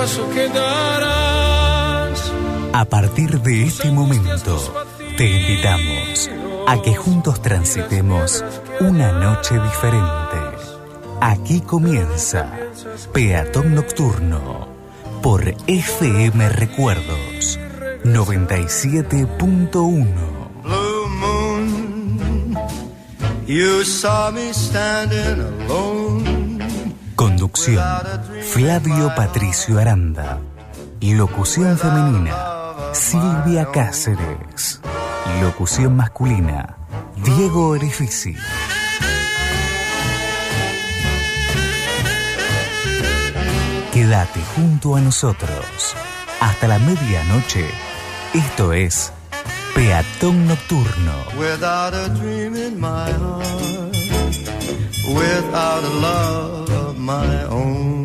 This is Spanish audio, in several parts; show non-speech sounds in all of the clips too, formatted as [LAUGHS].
paso que darás. A partir de este momento, te invitamos a que juntos transitemos una noche diferente. Aquí comienza Peatón Nocturno por FM Recuerdos 97.1. Blue moon, you saw me standing alone. Conducción Flavio Patricio Aranda. Locución femenina Silvia Cáceres. Locución masculina Diego Orifici. Quédate junto a nosotros hasta la medianoche. Esto es Peatón Nocturno. Without a dream in my heart, without a love my own.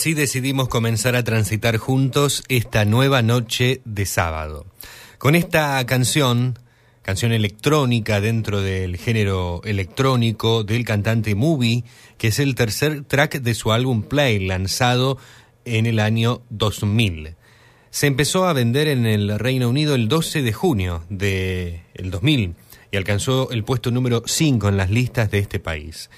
Así decidimos comenzar a transitar juntos esta nueva noche de sábado. Con esta canción, canción electrónica dentro del género electrónico del cantante Movie, que es el tercer track de su álbum Play, lanzado en el año 2000. Se empezó a vender en el Reino Unido el 12 de junio del 2000 y alcanzó el puesto número 5 en las listas de este país.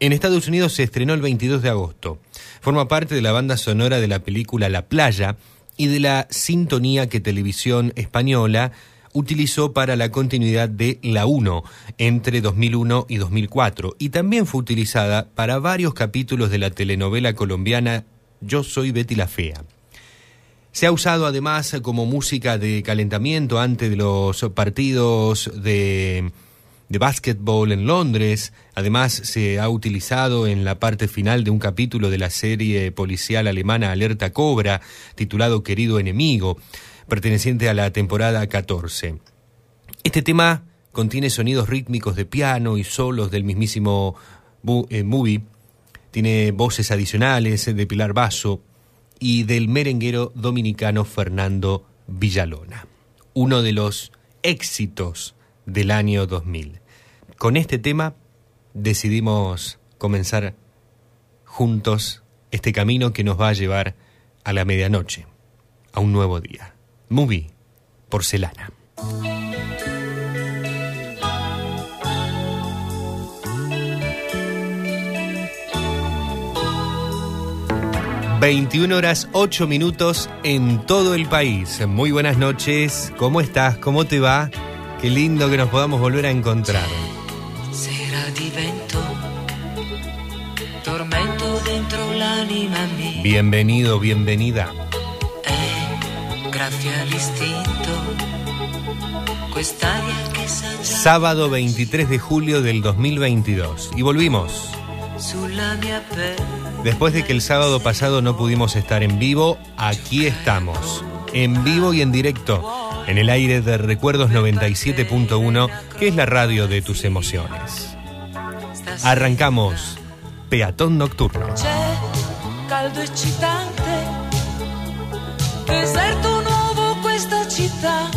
En Estados Unidos se estrenó el 22 de agosto. Forma parte de la banda sonora de la película La Playa y de la sintonía que Televisión Española utilizó para la continuidad de La 1 entre 2001 y 2004 y también fue utilizada para varios capítulos de la telenovela colombiana Yo soy Betty la Fea. Se ha usado además como música de calentamiento antes de los partidos de de básquetbol en Londres. Además, se ha utilizado en la parte final de un capítulo de la serie policial alemana Alerta Cobra, titulado Querido Enemigo, perteneciente a la temporada 14. Este tema contiene sonidos rítmicos de piano y solos del mismísimo eh, movie. Tiene voces adicionales de Pilar Basso y del merenguero dominicano Fernando Villalona. Uno de los éxitos del año 2000. Con este tema decidimos comenzar juntos este camino que nos va a llevar a la medianoche, a un nuevo día. Movie, porcelana. 21 horas 8 minutos en todo el país. Muy buenas noches, ¿cómo estás? ¿Cómo te va? Qué lindo que nos podamos volver a encontrar. tormento dentro Bienvenido, bienvenida. Sábado 23 de julio del 2022. Y volvimos. Después de que el sábado pasado no pudimos estar en vivo, aquí estamos. En vivo y en directo en el aire de Recuerdos 97.1, que es la radio de tus emociones. Arrancamos Peatón Nocturno. caldo eccitante, deserto nuovo questa città.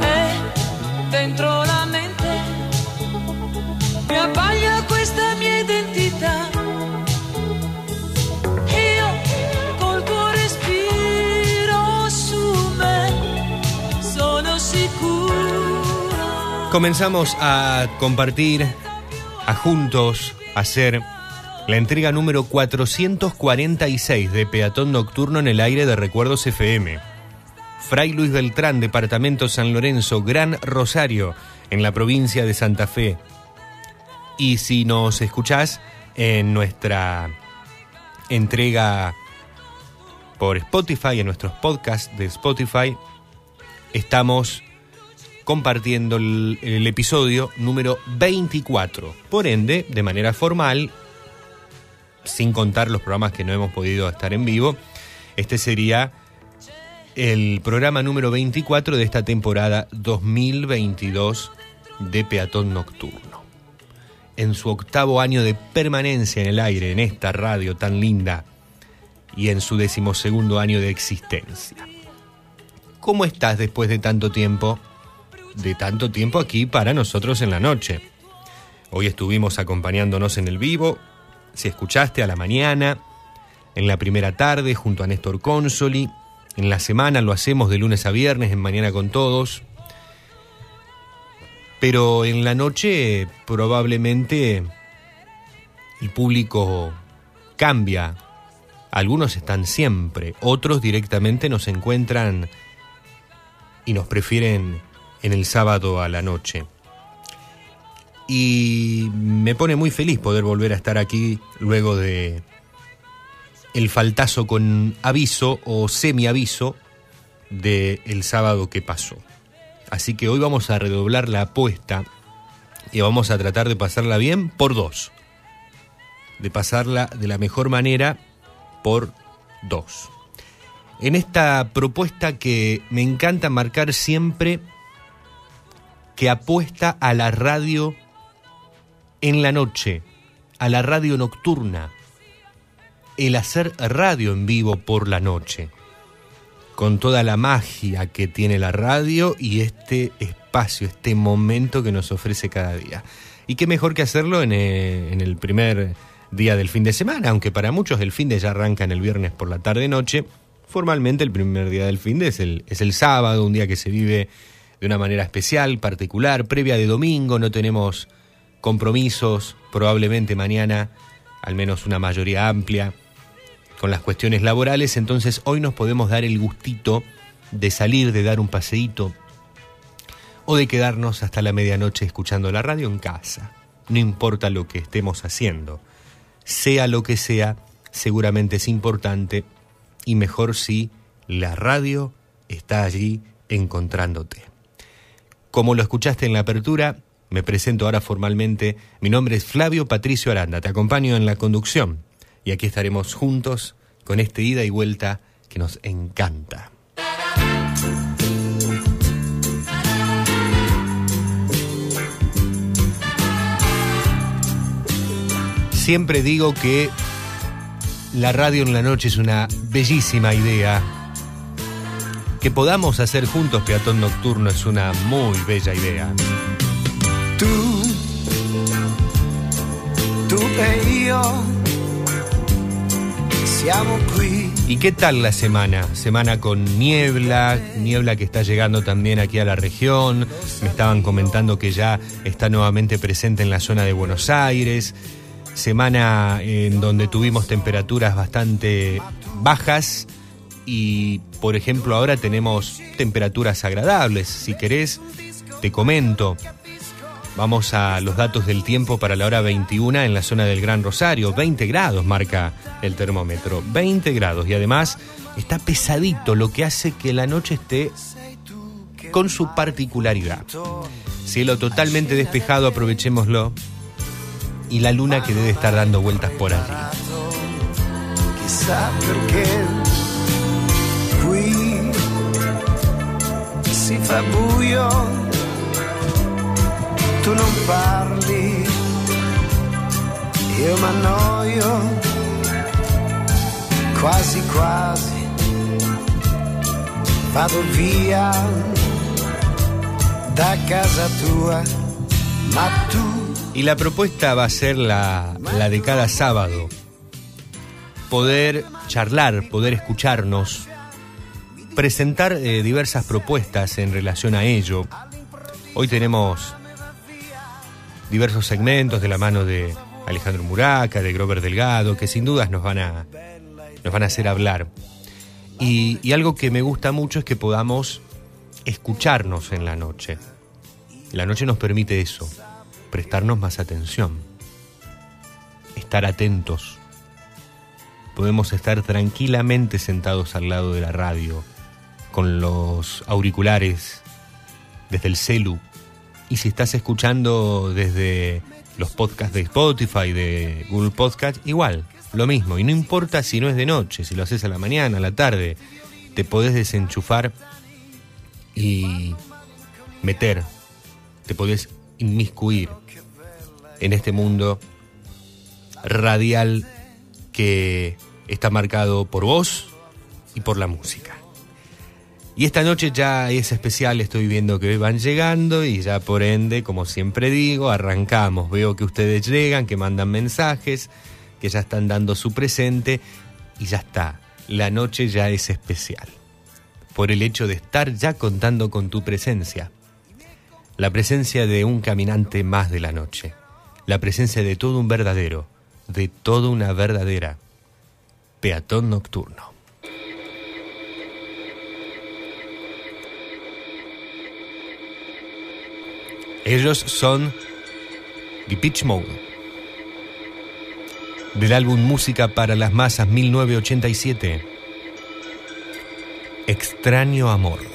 E dentro la mente mi abbaglia questa mia identità. Comenzamos a compartir, a juntos hacer la entrega número 446 de Peatón Nocturno en el aire de Recuerdos FM. Fray Luis Beltrán, Departamento San Lorenzo, Gran Rosario, en la provincia de Santa Fe. Y si nos escuchás en nuestra entrega por Spotify, en nuestros podcasts de Spotify, estamos compartiendo el, episodio número 24. Por ende, de manera formal, sin contar los programas que no hemos podido estar en vivo, este sería el programa número 24 de esta temporada 2022 de Peatón Nocturno. En su octavo año de permanencia en el aire, en esta radio tan linda, y en su decimosegundo año de existencia. ¿Cómo estás después de tanto tiempo? De tanto tiempo aquí para nosotros en la noche. Hoy estuvimos acompañándonos en el vivo, si escuchaste a la mañana, en la primera tarde junto a Néstor Consoli, en la semana lo hacemos de lunes a viernes en Mañana con Todos, pero en la noche probablemente el público cambia. Algunos están siempre, otros directamente nos encuentran y nos prefieren en el sábado a la noche. Y me pone muy feliz poder volver a estar aquí luego de el faltazo con aviso o semi-aviso del el sábado que pasó. Así que hoy vamos a redoblar la apuesta y vamos a tratar de pasarla bien por dos. De pasarla de la mejor manera por dos. En esta propuesta que me encanta marcar siempre que apuesta a la radio en la noche, a la radio nocturna. el hacer radio en vivo por la noche, con toda la magia que tiene la radio y este espacio, este momento que nos ofrece cada día. Y qué mejor que hacerlo en, eh, el primer día del fin de semana, aunque para muchos el fin de ya arranca en el viernes por la tarde-noche, formalmente el primer día del fin de es el, es el sábado, un día que se vive de una manera especial, particular, previa de domingo, no tenemos compromisos, probablemente mañana, al menos una mayoría amplia, con las cuestiones laborales, entonces hoy nos podemos dar el gustito de salir, de dar un paseíto o de quedarnos hasta la medianoche escuchando la radio en casa. No importa lo que estemos haciendo sea lo que sea, seguramente es importante y mejor si la radio está allí encontrándote. Como lo escuchaste en la apertura, me presento ahora formalmente. Mi nombre es Flavio Patricio Aranda, te acompaño en la conducción y aquí estaremos juntos con este ida y vuelta que nos encanta. Siempre digo que la radio en la noche es una bellísima idea. Que podamos hacer juntos peatón nocturno es una muy bella idea. Tú, tú e siamo qui. ¿Y qué tal la semana? Semana con niebla, niebla que está llegando también aquí a la región. Me estaban comentando que ya está nuevamente presente en la zona de Buenos Aires semana en donde tuvimos temperaturas bastante bajas y por ejemplo ahora tenemos temperaturas agradables. Si querés, te comento. Vamos a los datos del tiempo para la hora 21 en la zona del Gran Rosario. 20 grados marca el termómetro. 20 grados y además está pesadito, lo que hace que la noche esté con su particularidad. Cielo totalmente despejado, aprovechémoslo y la luna que debe estar dando vueltas por allí. Si fa buio, tu non parli, io m'annoio, quasi quasi vado via da casa tua, ma tu Y la propuesta va a ser la, la de cada sábado. Poder charlar, poder escucharnos, presentar eh, diversas propuestas en relación a ello. Hoy tenemos diversos segmentos de la mano de Alejandro Muraca, de Grover Delgado, que sin dudas nos van a, nos van a hacer hablar. Y, y algo que me gusta mucho es que podamos escucharnos en la noche. La noche nos permite eso, prestarnos más atención, estar atentos. Podemos estar tranquilamente sentados al lado de la radio, con los auriculares, desde el celu. Y si estás escuchando desde los podcasts de Spotify, de Google Podcast, igual, lo mismo. Y no importa si no es de noche, si lo haces a la mañana, a la tarde, te podés desenchufar y meter, te podés inmiscuir en este mundo radial que está marcado por vos y por la música. Y esta noche ya es especial, estoy viendo que van llegando y ya por ende, como siempre digo, arrancamos. Veo que ustedes llegan, que mandan mensajes, que ya están dando su presente y ya está. La noche ya es especial. Por el hecho de estar ya contando con tu presencia la presencia de un caminante más de la noche, la presencia de todo un verdadero, de toda una verdadera peatón nocturno. Ellos son The Pitch Mode, del álbum Música para las Masas 1987, Extraño Amor.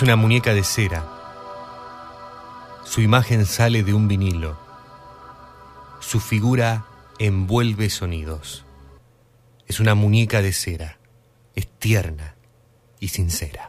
Es una muñeca de cera. Su imagen sale de un vinilo. Su figura envuelve sonidos. Es una muñeca de cera. Es tierna y sincera.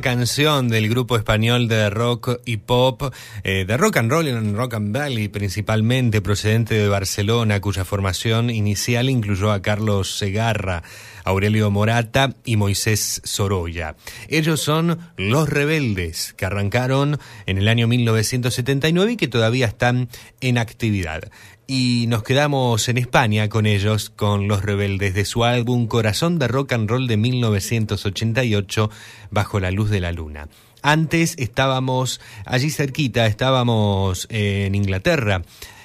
Canción del grupo español de rock y pop, eh, de rock and roll en rock and valley principalmente, procedente de Barcelona, cuya formación inicial incluyó a Carlos Segarra, Aurelio Morata y Moisés Sorolla. Ellos son Los Rebeldes, que arrancaron en el año 1979 y que todavía están en actividad. Y nos quedamos en España con ellos, con Los Rebeldes, de su álbum Corazón de Rock and Roll de 1988, Bajo la Luz de la Luna. Antes estábamos allí cerquita, estábamos en Inglaterra,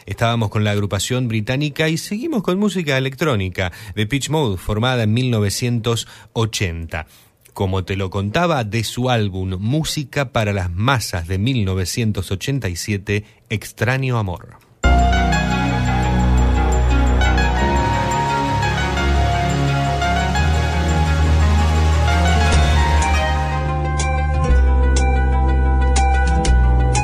estábamos con la agrupación británica y seguimos con música electrónica de Pitch Mode, formada en 1980. Como te lo contaba, de su álbum Música para las Masas de 1987, Extraño Amor.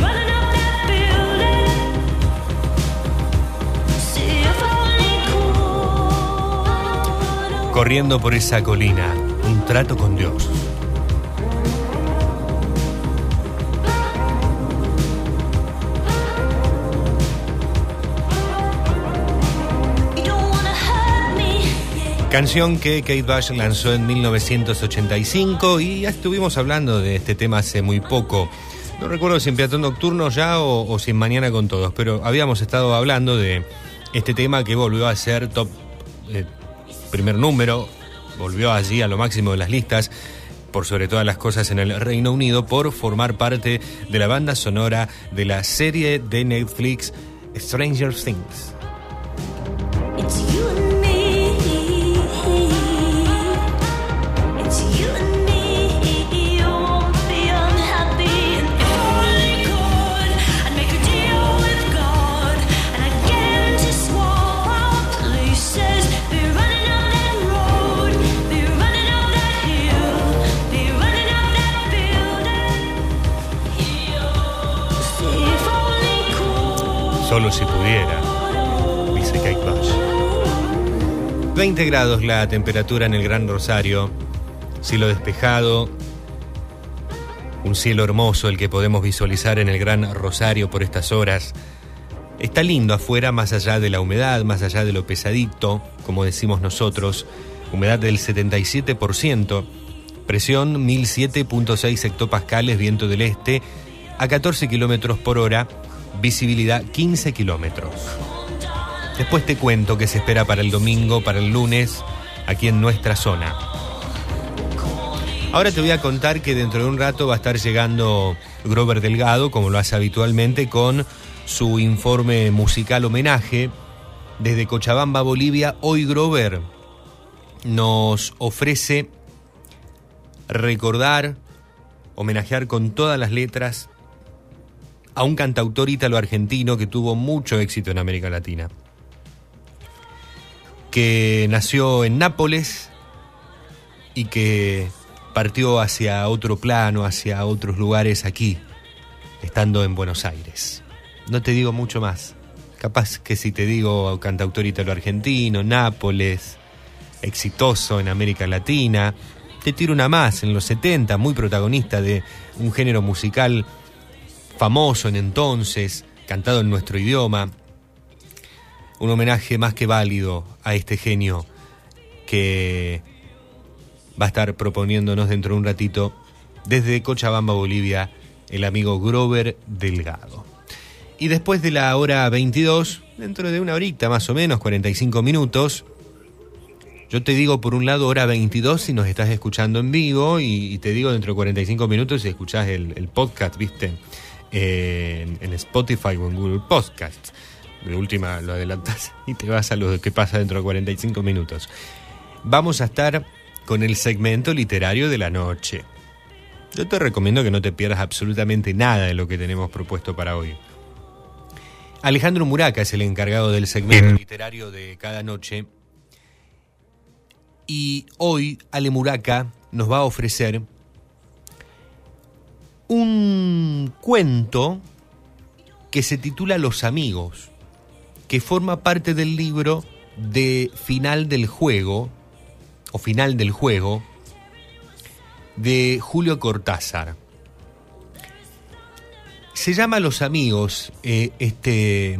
Running up that building. See if only could. Corriendo por esa colina, un trato con Dios. Canción que Kate Bush lanzó en 1985 y ya estuvimos hablando de este tema hace muy poco. No recuerdo si en Peatón Nocturno ya o, o si en Mañana con Todos, pero habíamos estado hablando de este tema que volvió a ser top eh, primer número, volvió allí a lo máximo de las listas, por sobre todas las cosas en el Reino Unido, por formar parte de la banda sonora de la serie de Netflix Stranger Things. 20 grados la temperatura en el Gran Rosario, cielo despejado, un cielo hermoso el que podemos visualizar en el Gran Rosario por estas horas. Está lindo afuera, más allá de la humedad, más allá de lo pesadito, como decimos nosotros, humedad del 77%, presión 1007.6 hectopascales, viento del este, a 14 kilómetros por hora, visibilidad 15 kilómetros. Después te cuento qué se espera para el domingo, para el lunes, aquí en nuestra zona. Ahora te voy a contar que dentro de un rato va a estar llegando Grover Delgado, como lo hace habitualmente, con su informe musical homenaje. Desde Cochabamba, Bolivia, hoy Grover nos ofrece recordar, homenajear con todas las letras a un cantautor ítalo-argentino que tuvo mucho éxito en América Latina que nació en Nápoles y que partió hacia otro plano, hacia otros lugares aquí, estando en Buenos Aires. No te digo mucho más. Capaz que si te digo cantautor italo-argentino, Nápoles, exitoso en América Latina, te tiro una más, en los 70, muy protagonista de un género musical famoso en entonces, cantado en nuestro idioma. Un homenaje más que válido a este genio que va a estar proponiéndonos dentro de un ratito desde Cochabamba, Bolivia, el amigo Grover Delgado. Y después de la hora 22, dentro de una horita más o menos, 45 minutos, yo te digo por un lado hora 22 si nos estás escuchando en vivo y, te digo dentro de 45 minutos si escuchás el, el podcast, viste, Eh, en, en Spotify o en Google Podcasts. De última lo adelantás [LAUGHS] y te vas a lo que pasa dentro de 45 minutos. Vamos a estar con el segmento literario de la noche. Yo te recomiendo que no te pierdas absolutamente nada de lo que tenemos propuesto para hoy. Alejandro Muraca es el encargado del segmento literario de cada noche. Y hoy Ale Muraca nos va a ofrecer un cuento que se titula Los amigos, que forma parte del libro de Final del Juego, o Final del Juego, de Julio Cortázar. Se llama Los amigos eh, este,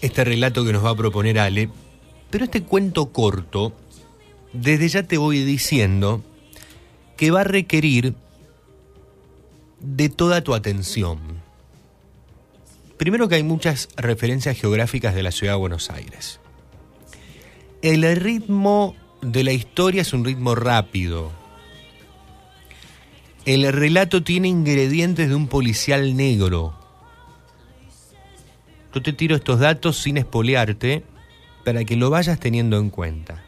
este relato que nos va a proponer Ale, pero este cuento corto, desde ya te voy diciendo que va a requerir de toda tu atención. Primero que hay muchas referencias geográficas de la ciudad de Buenos Aires. El ritmo de la historia es un ritmo rápido. El relato tiene ingredientes de un policial negro. Yo te tiro estos datos sin espolearte para que lo vayas teniendo en cuenta.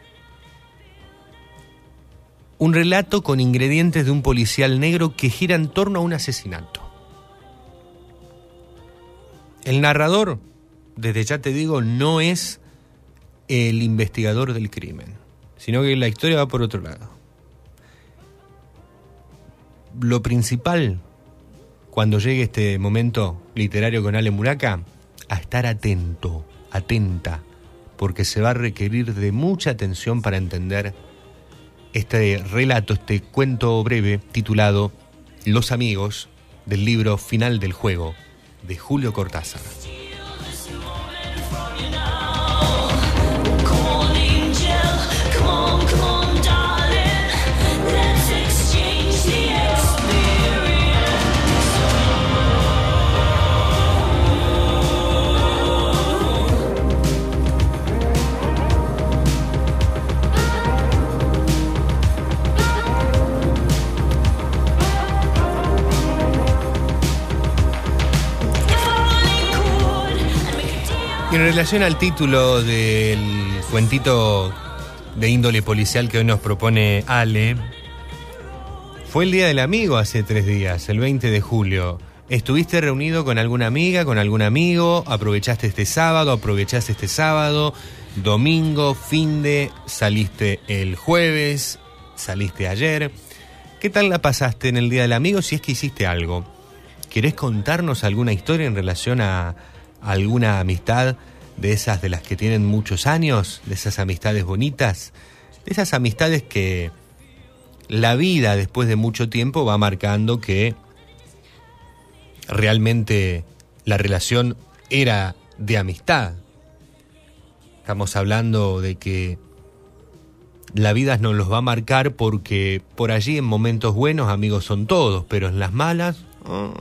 Un relato con ingredientes de un policial negro que gira en torno a un asesinato. El narrador, desde ya te digo, no es el investigador del crimen, sino que la historia va por otro lado. Lo principal, cuando llegue este momento literario con Ale Muraca, a estar atento, atenta, porque se va a requerir de mucha atención para entender este relato, este cuento breve titulado Los amigos del libro Final del Juego de Julio Cortázar. Y en relación al título del cuentito de índole policial que hoy nos propone Ale, fue el Día del Amigo hace tres días, el 20 de julio. ¿Estuviste reunido con alguna amiga, con algún amigo? ¿Aprovechaste este sábado? ¿Aprovechaste este sábado? ¿Domingo? ¿Fin de? ¿Saliste el jueves? ¿Saliste ayer? ¿Qué tal la pasaste en el Día del Amigo si es que hiciste algo? ¿Querés contarnos alguna historia en relación a alguna amistad de esas de las que tienen muchos años, de esas amistades bonitas, de esas amistades que la vida después de mucho tiempo va marcando que realmente la relación era de amistad. Estamos hablando de que la vida nos los va a marcar porque por allí en momentos buenos amigos son todos, pero en las malas... ah,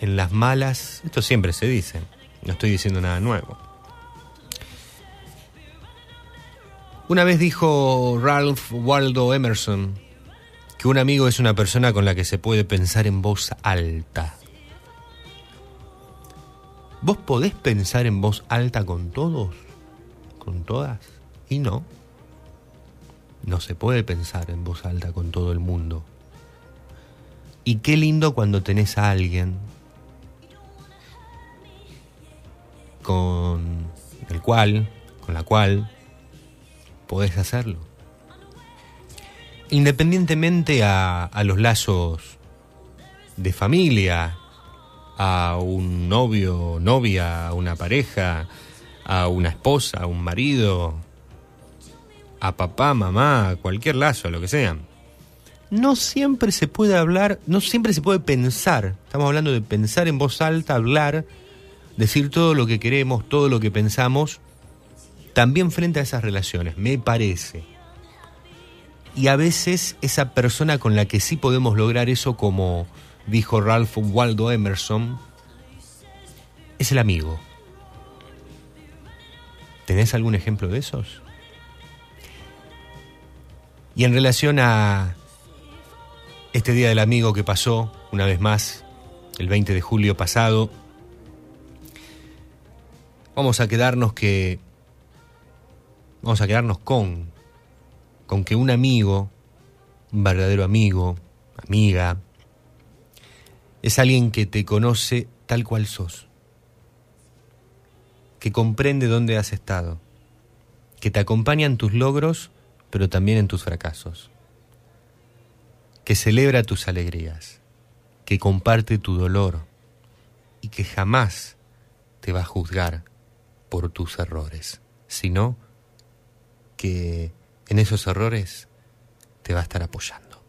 en las malas, esto siempre se dice, no estoy diciendo nada nuevo. Una vez dijo Ralph Waldo Emerson que un amigo es una persona con la que se puede pensar en voz alta. ¿Vos podés pensar en voz alta con todos? ¿Con todas? Y no. No se puede pensar en voz alta con todo el mundo. Y qué lindo cuando tenés a alguien con el cual, con la cual, podés hacerlo. Independientemente a, a los lazos de familia, a un novio, novia, a una pareja, a una esposa, a un marido, a papá, mamá, a cualquier lazo, lo que sea. no siempre se puede hablar, no siempre se puede pensar. Estamos hablando de pensar en voz alta, hablar, decir todo lo que queremos, todo lo que pensamos, también frente a esas relaciones, me parece. Y a veces esa persona con la que sí podemos lograr eso, como dijo Ralph Waldo Emerson, es el amigo. ¿Tenés algún ejemplo de esos? Y en relación a este Día del Amigo que pasó, una vez más, el 20 de julio pasado, vamos a quedarnos que. Vamos a quedarnos con. con que un amigo, un verdadero amigo, amiga, es alguien que te conoce tal cual sos, que comprende dónde has estado, que te acompaña en tus logros, pero también en tus fracasos, que celebra tus alegrías, que comparte tu dolor y que jamás te va a juzgar por tus errores, sino que en esos errores te va a estar apoyando.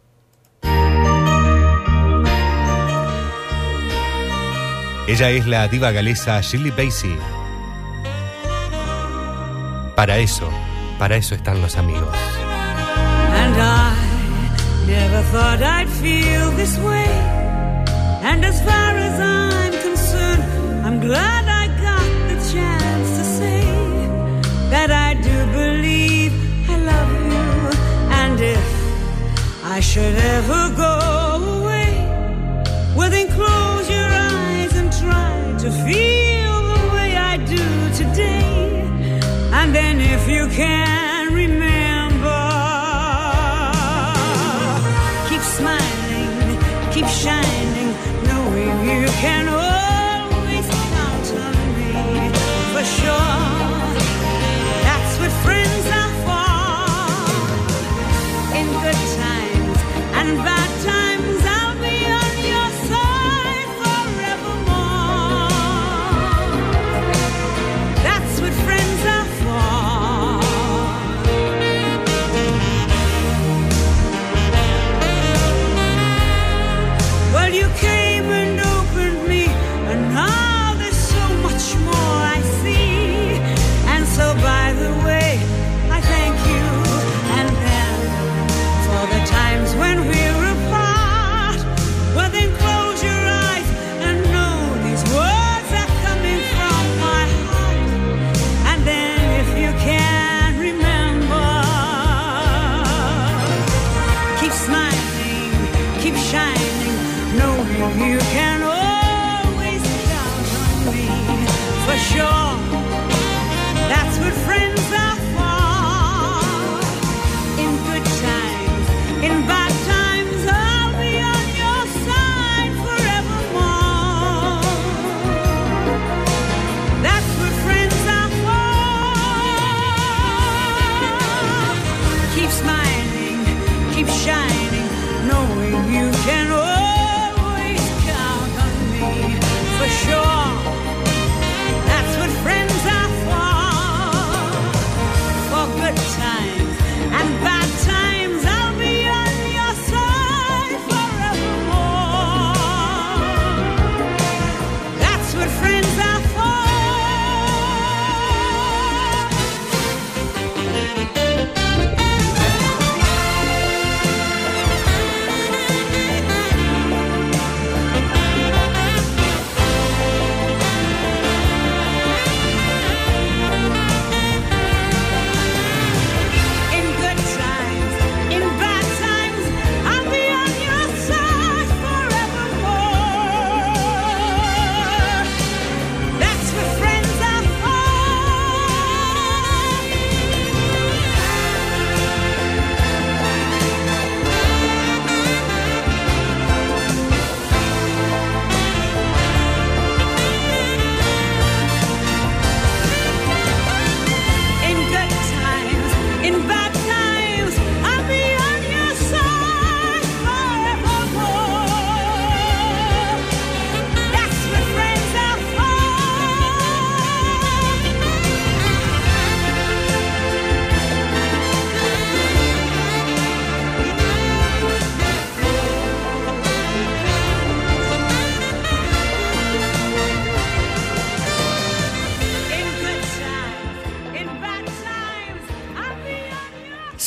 Ella es la diva galesa Shirley Bassey. Para eso, para eso están los amigos. And I never thought I'd feel this way. And as far as I'm concerned, I'm glad do believe I love you. And if I should ever go away, well then close your eyes and try to feel the way I do today. And then if you can remember, keep smiling, keep shining, knowing you can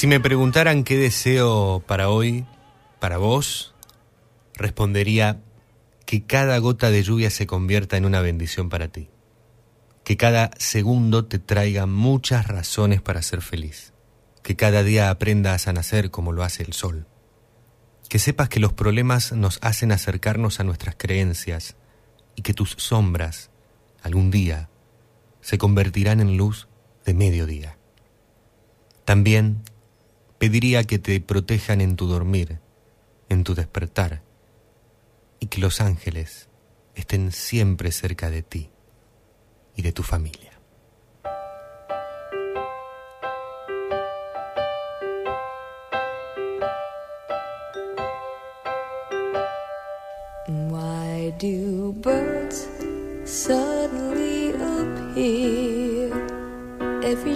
Si me preguntaran qué deseo para hoy, para vos, respondería que cada gota de lluvia se convierta en una bendición para ti. Que cada segundo te traiga muchas razones para ser feliz. Que cada día aprendas a nacer como lo hace el sol. Que sepas que los problemas nos hacen acercarnos a nuestras creencias y que tus sombras, algún día, se convertirán en luz de mediodía. También pediría que te protejan en tu dormir, en tu despertar, y que los ángeles estén siempre cerca de ti y de tu familia. Why appear every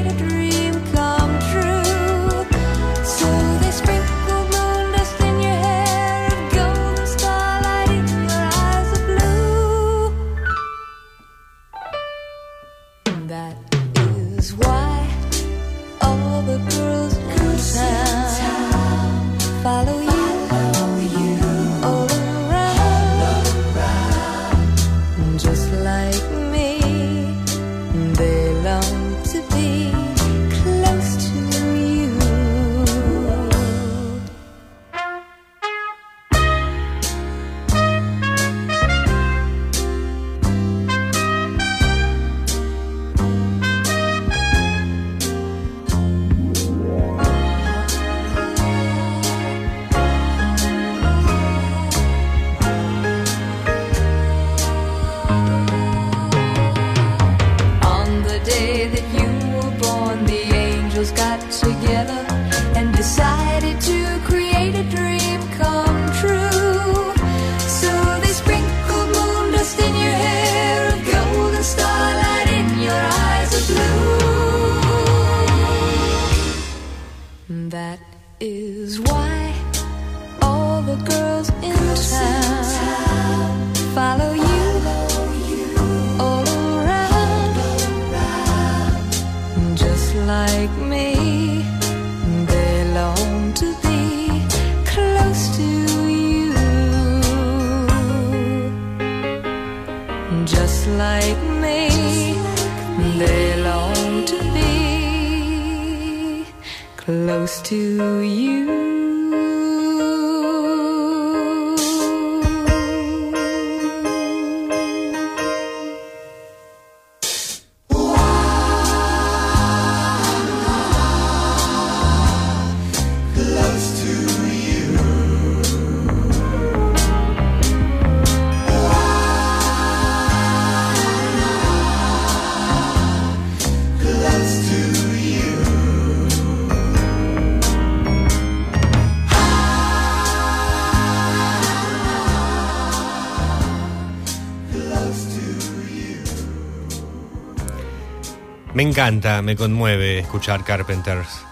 Me encanta, me conmueve escuchar Carpenters.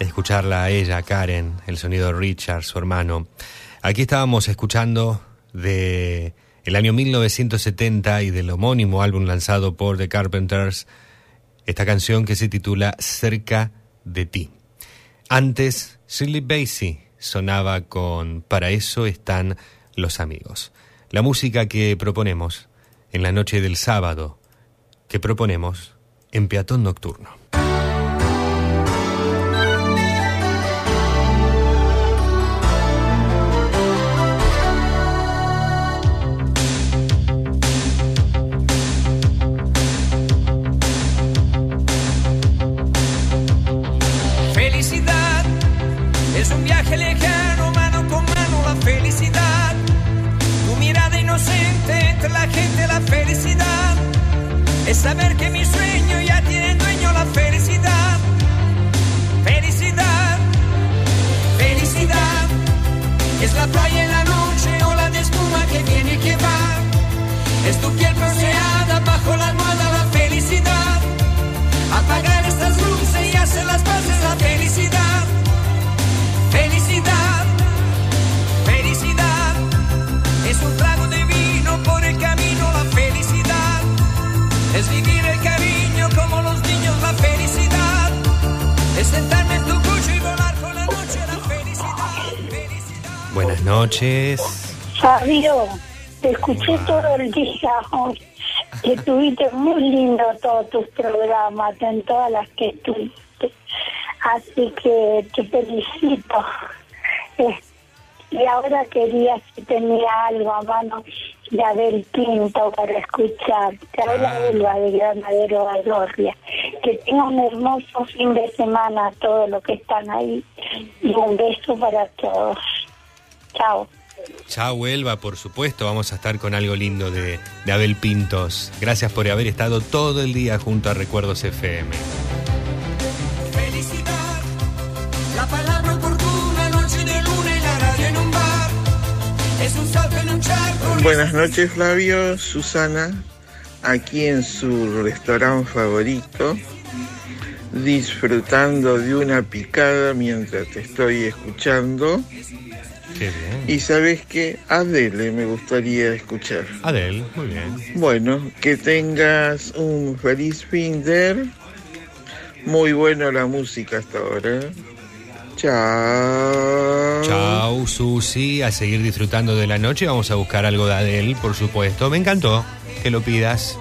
Escucharla a ella, Karen, el sonido de Richard, su hermano. Aquí estábamos escuchando de el año 1970 y del homónimo álbum lanzado por The Carpenters, esta canción que se titula Cerca de ti. Antes, Shirley Bassey sonaba con Para eso están los amigos. La música que proponemos en la noche del sábado, que proponemos en Peatón Nocturno. Noches. Fabio, te escuché todo el día hoy. Que estuviste muy lindo todos tus programas, en todas las que estuviste. Así que te felicito. Eh, y ahora quería si tenía algo a mano de Abel Pinto para escuchar. Te habla Elba de Granadero Valorria. Que tenga un hermoso fin de semana a todos los que están ahí. Y un beso para todos. Chao. Chao, Elba, por supuesto. Vamos a estar con algo lindo de, de Abel Pintos. Gracias por haber estado todo el día junto a Recuerdos FM. Felicidad, la palabra oportuna, noche de luna y la radio en un bar. Es un salto en un charco. Buenas noches Flavio, Susana, aquí en su restaurante favorito, disfrutando de una picada mientras te estoy escuchando. Qué bien. Y sabes que Adele me gustaría escuchar. Adel, muy bien. Bueno, que tengas un feliz fin de... Muy buena la música hasta ahora. Chao. Chao, Susi. A seguir disfrutando de la noche. Vamos a buscar algo de Adel, por supuesto. Me encantó que lo pidas.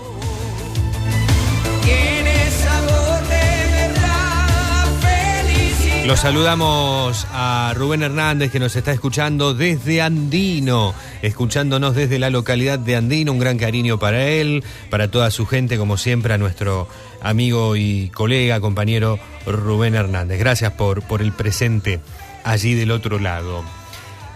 Los saludamos a Rubén Hernández que nos está escuchando desde Andino, escuchándonos desde la localidad de Andino. Un gran cariño para él, para toda su gente, como siempre, a nuestro amigo y colega, compañero Rubén Hernández. Gracias por, por el presente allí del otro lado.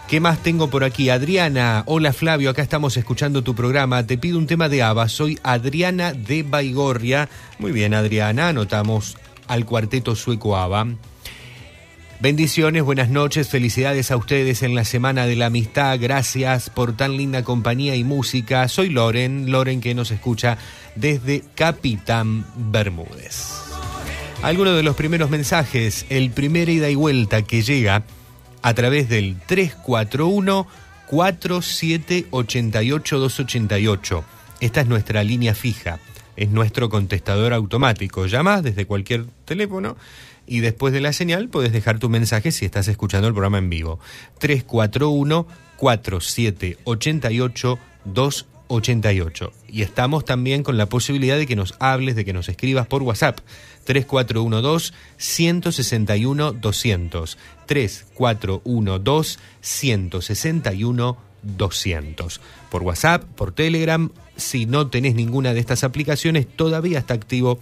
¿Qué más tengo por aquí? Adriana, hola Flavio, acá estamos escuchando tu programa. Te pido un tema de ABBA. Soy Adriana de Baigorria. Muy bien, Adriana, anotamos al cuarteto sueco ABBA. Bendiciones, buenas noches, felicidades a ustedes en la Semana de la Amistad, gracias por tan linda compañía y música. Soy Loren, Loren que nos escucha desde Capitán Bermúdez. Algunos de los primeros mensajes, el primer ida y vuelta que llega a través del 341 4788 288. Esta es nuestra línea fija, es nuestro contestador automático. Llamas desde cualquier teléfono y después de la señal puedes dejar tu mensaje si estás escuchando el programa en vivo. 341 4788 288. Y estamos también con la posibilidad de que nos hables, de que nos escribas por WhatsApp. 3412 161 200. 3412 161 200. Por WhatsApp, por Telegram, si no tenés ninguna de estas aplicaciones, todavía está activo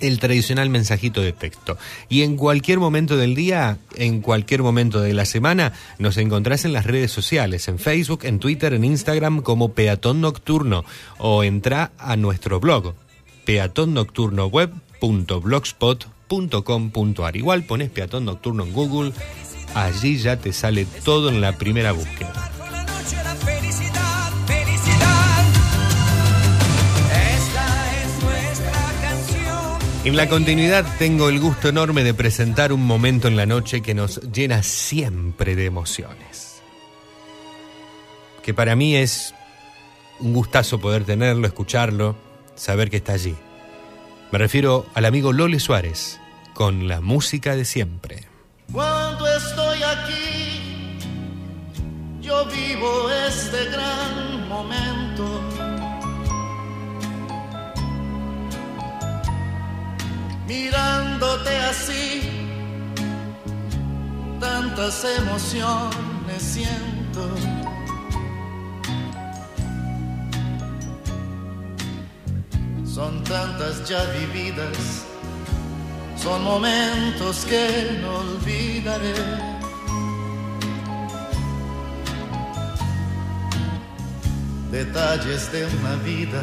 el tradicional mensajito de texto. Y en cualquier momento del día, en cualquier momento de la semana, nos encontrás en las redes sociales, en Facebook, en Twitter, en Instagram como Peatón Nocturno o entra a nuestro blog peatonnocturnoweb.blogspot.com.ar. Igual pones Peatón Nocturno en Google, allí ya te sale todo en la primera búsqueda. En la continuidad tengo el gusto enorme de presentar un momento en la noche que nos llena siempre de emociones. Que para mí es un gustazo poder tenerlo, escucharlo, saber que está allí. Me refiero al amigo Lole Suárez, con la música de siempre. Cuando estoy aquí, yo vivo este gran momento. mirándote así, tantas emociones siento. Son tantas ya vividas, son momentos que no olvidaré. Detalles de una vida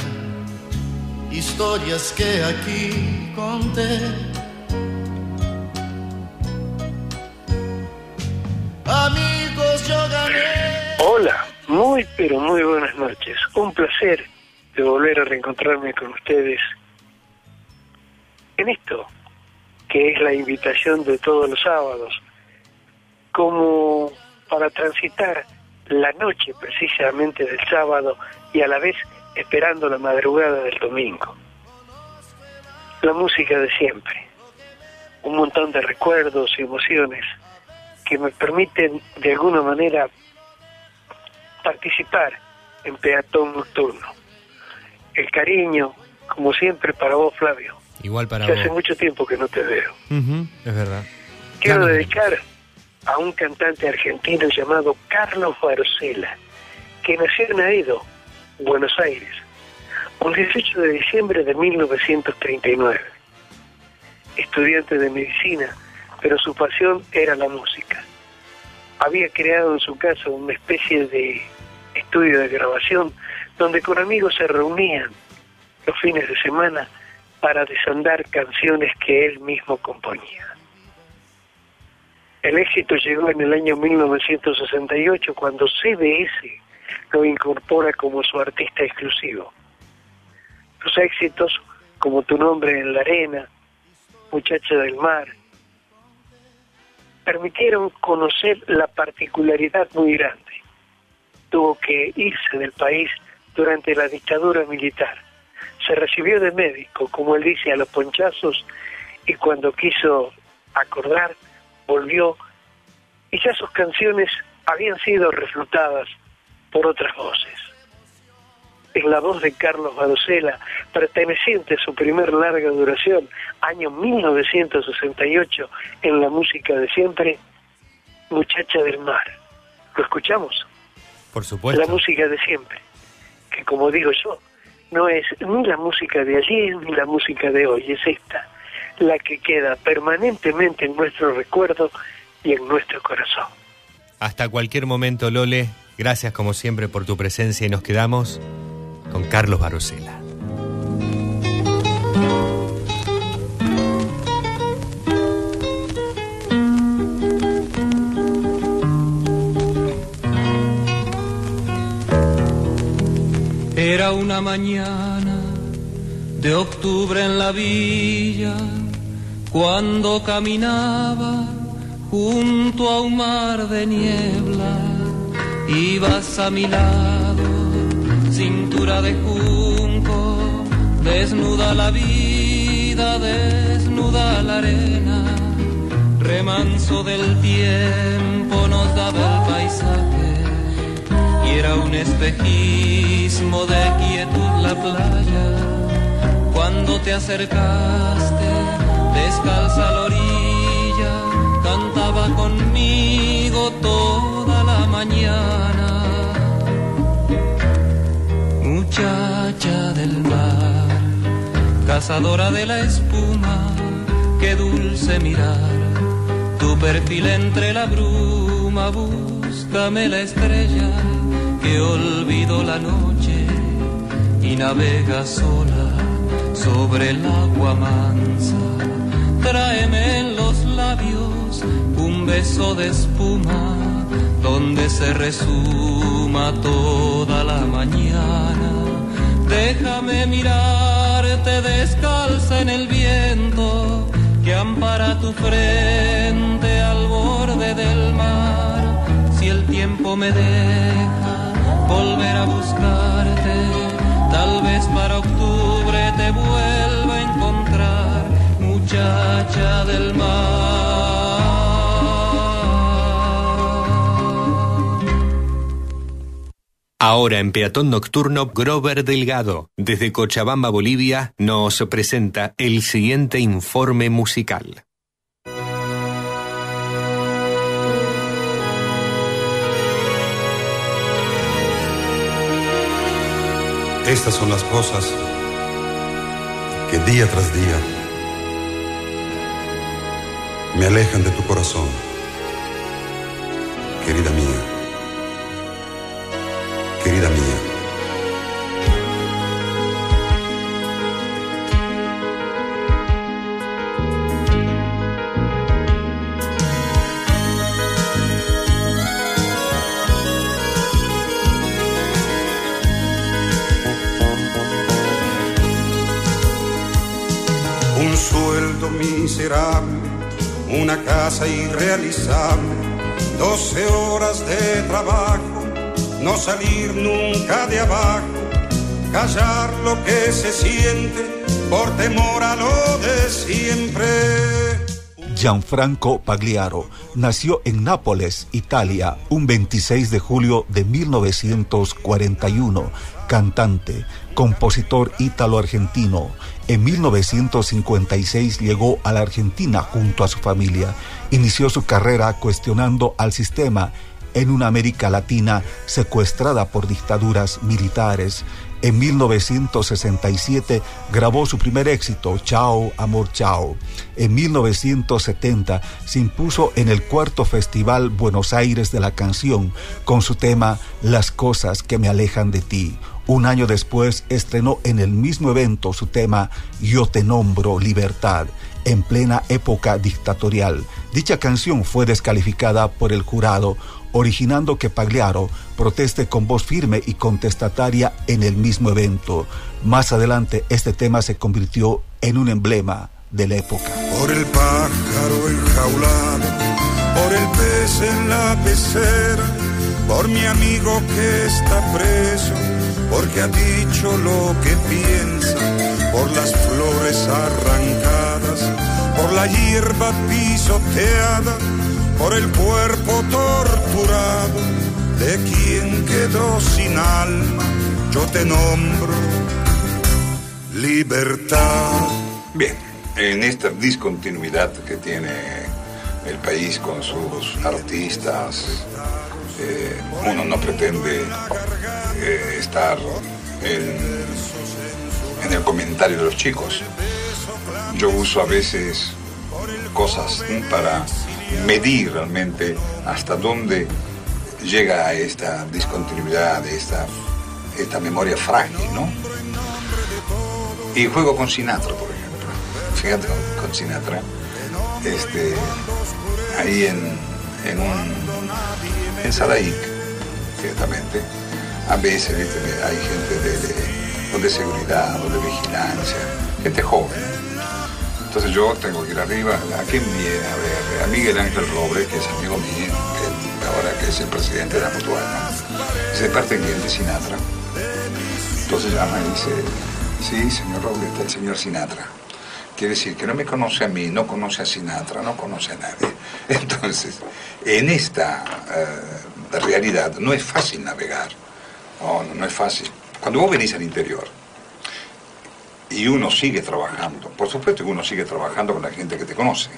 historias que aquí conté. Amigos, yo gané. Hola, muy pero muy buenas noches. Un placer de volver a reencontrarme con ustedes en esto, que es la invitación de todos los sábados, como para transitar la noche precisamente del sábado y a la vez esperando la madrugada del domingo. La música de siempre, un montón de recuerdos y emociones que me permiten de alguna manera participar en Peatón Nocturno. El cariño, como siempre, para vos, Flavio. Igual para que vos. hace mucho tiempo que no te veo. Es verdad. Quiero dedicar a un cantante argentino llamado Carlos Barcela, que nació en Aedo, Buenos Aires, un 18 de diciembre de 1939. Estudiante de medicina, pero su pasión era la música. Había creado en su casa una especie de estudio de grabación donde con amigos se reunían los fines de semana para desandar canciones que él mismo componía. El éxito llegó en el año 1968 cuando CBS lo incorpora como su artista exclusivo. Sus éxitos, como Tu nombre en la arena, Muchacha del mar, permitieron conocer la particularidad muy grande. Tuvo que irse del país durante la dictadura militar. Se recibió de médico, como él dice, a los ponchazos y cuando quiso acordar, volvió y ya sus canciones habían sido reflutadas por otras voces. En la voz de Carlos Badocela, perteneciente a su primer larga duración, año 1968, en la música de siempre, Muchacha del Mar. ¿Lo escuchamos? Por supuesto. La música de siempre, que como digo yo, no es ni la música de ayer ni la música de hoy, es esta, la que queda permanentemente en nuestro recuerdo y en nuestro corazón. Hasta cualquier momento, Lole. Gracias como siempre por tu presencia y nos quedamos con Carlos Barosela. Era una mañana de octubre en la villa, cuando caminaba junto a un mar de niebla, ibas a mi lado, cintura de junco, desnuda la vida, desnuda la arena, remanso del tiempo nos daba el paisaje y era un espejismo de quietud la playa. Cuando te acercaste, descalza cantaba conmigo toda la mañana. Muchacha del mar, cazadora de la espuma, qué dulce mirar, tu perfil entre la bruma, búscame la estrella que olvido la noche y navega sola sobre el agua mansa. Tráeme en los labios un beso de espuma donde se resuma toda la mañana. Déjame mirarte descalza en el viento que ampara tu frente al borde del mar. Si el tiempo me deja volver a buscarte, tal vez para octubre te vuelva a encontrar, muchacha del mar. Ahora en Peatón Nocturno, Grover Delgado, desde Cochabamba, Bolivia, nos presenta el siguiente informe musical. Estas son las cosas que día tras día me alejan de tu corazón, querida mía, querida mía. un sueldo miserable, una casa irrealizable, 12 horas de trabajo no salir nunca de abajo, callar lo que se siente por temor a lo de siempre. Gianfranco Pagliaro nació en Nápoles, Italia, un 26 de julio de 1941, cantante, compositor ítalo-argentino. En 1956 llegó a la Argentina junto a su familia. Inició su carrera cuestionando al sistema en una América Latina secuestrada por dictaduras militares. En 1967 grabó su primer éxito, Chao, Amor, Chao. En 1970 se impuso en el cuarto Festival Buenos Aires de la Canción con su tema Las cosas que me alejan de ti. Un año después estrenó en el mismo evento su tema Yo te nombro libertad, en plena época dictatorial. Dicha canción fue descalificada por el jurado, originando que Pagliaro proteste con voz firme y contestataria en el mismo evento. Más adelante este tema se convirtió en un emblema de la época. Por el pájaro enjaulado, por el pez en la pecera, por mi amigo que está preso, porque ha dicho lo que piensa, por las flores arrancadas, por la hierba pisoteada, por el cuerpo torturado de quien quedó sin alma, yo te nombro libertad. Bien, en esta discontinuidad que tiene el país con sus artistas, eh, uno no pretende eh, estar en, el comentario de los chicos. Yo uso a veces cosas para medir realmente hasta dónde llega esta discontinuidad, esta, esta memoria frágil, ¿no? Y juego con Sinatra, por ejemplo. Fíjate con, Sinatra. Este, ahí en, en un en Sadaic, ciertamente, a veces ¿viste? hay gente de, de- de seguridad o de vigilancia, gente joven. Entonces yo tengo que ir arriba, ¿a quién viene? A ver, a Miguel Ángel Robles, que es amigo mío, que ahora que es el presidente de la Mutual, ¿no? ¿de parte de quién? De Sinatra. Entonces llama y dice, sí, señor Robles, está el señor Sinatra. Quiere decir que no me conoce a mí, no conoce a Sinatra, no conoce a nadie. [LAUGHS] Entonces, en esta eh, realidad no es fácil navegar. No, no, no es fácil. Cuando vos venís al interior y uno sigue trabajando, por supuesto que uno sigue trabajando con la gente que te conoce.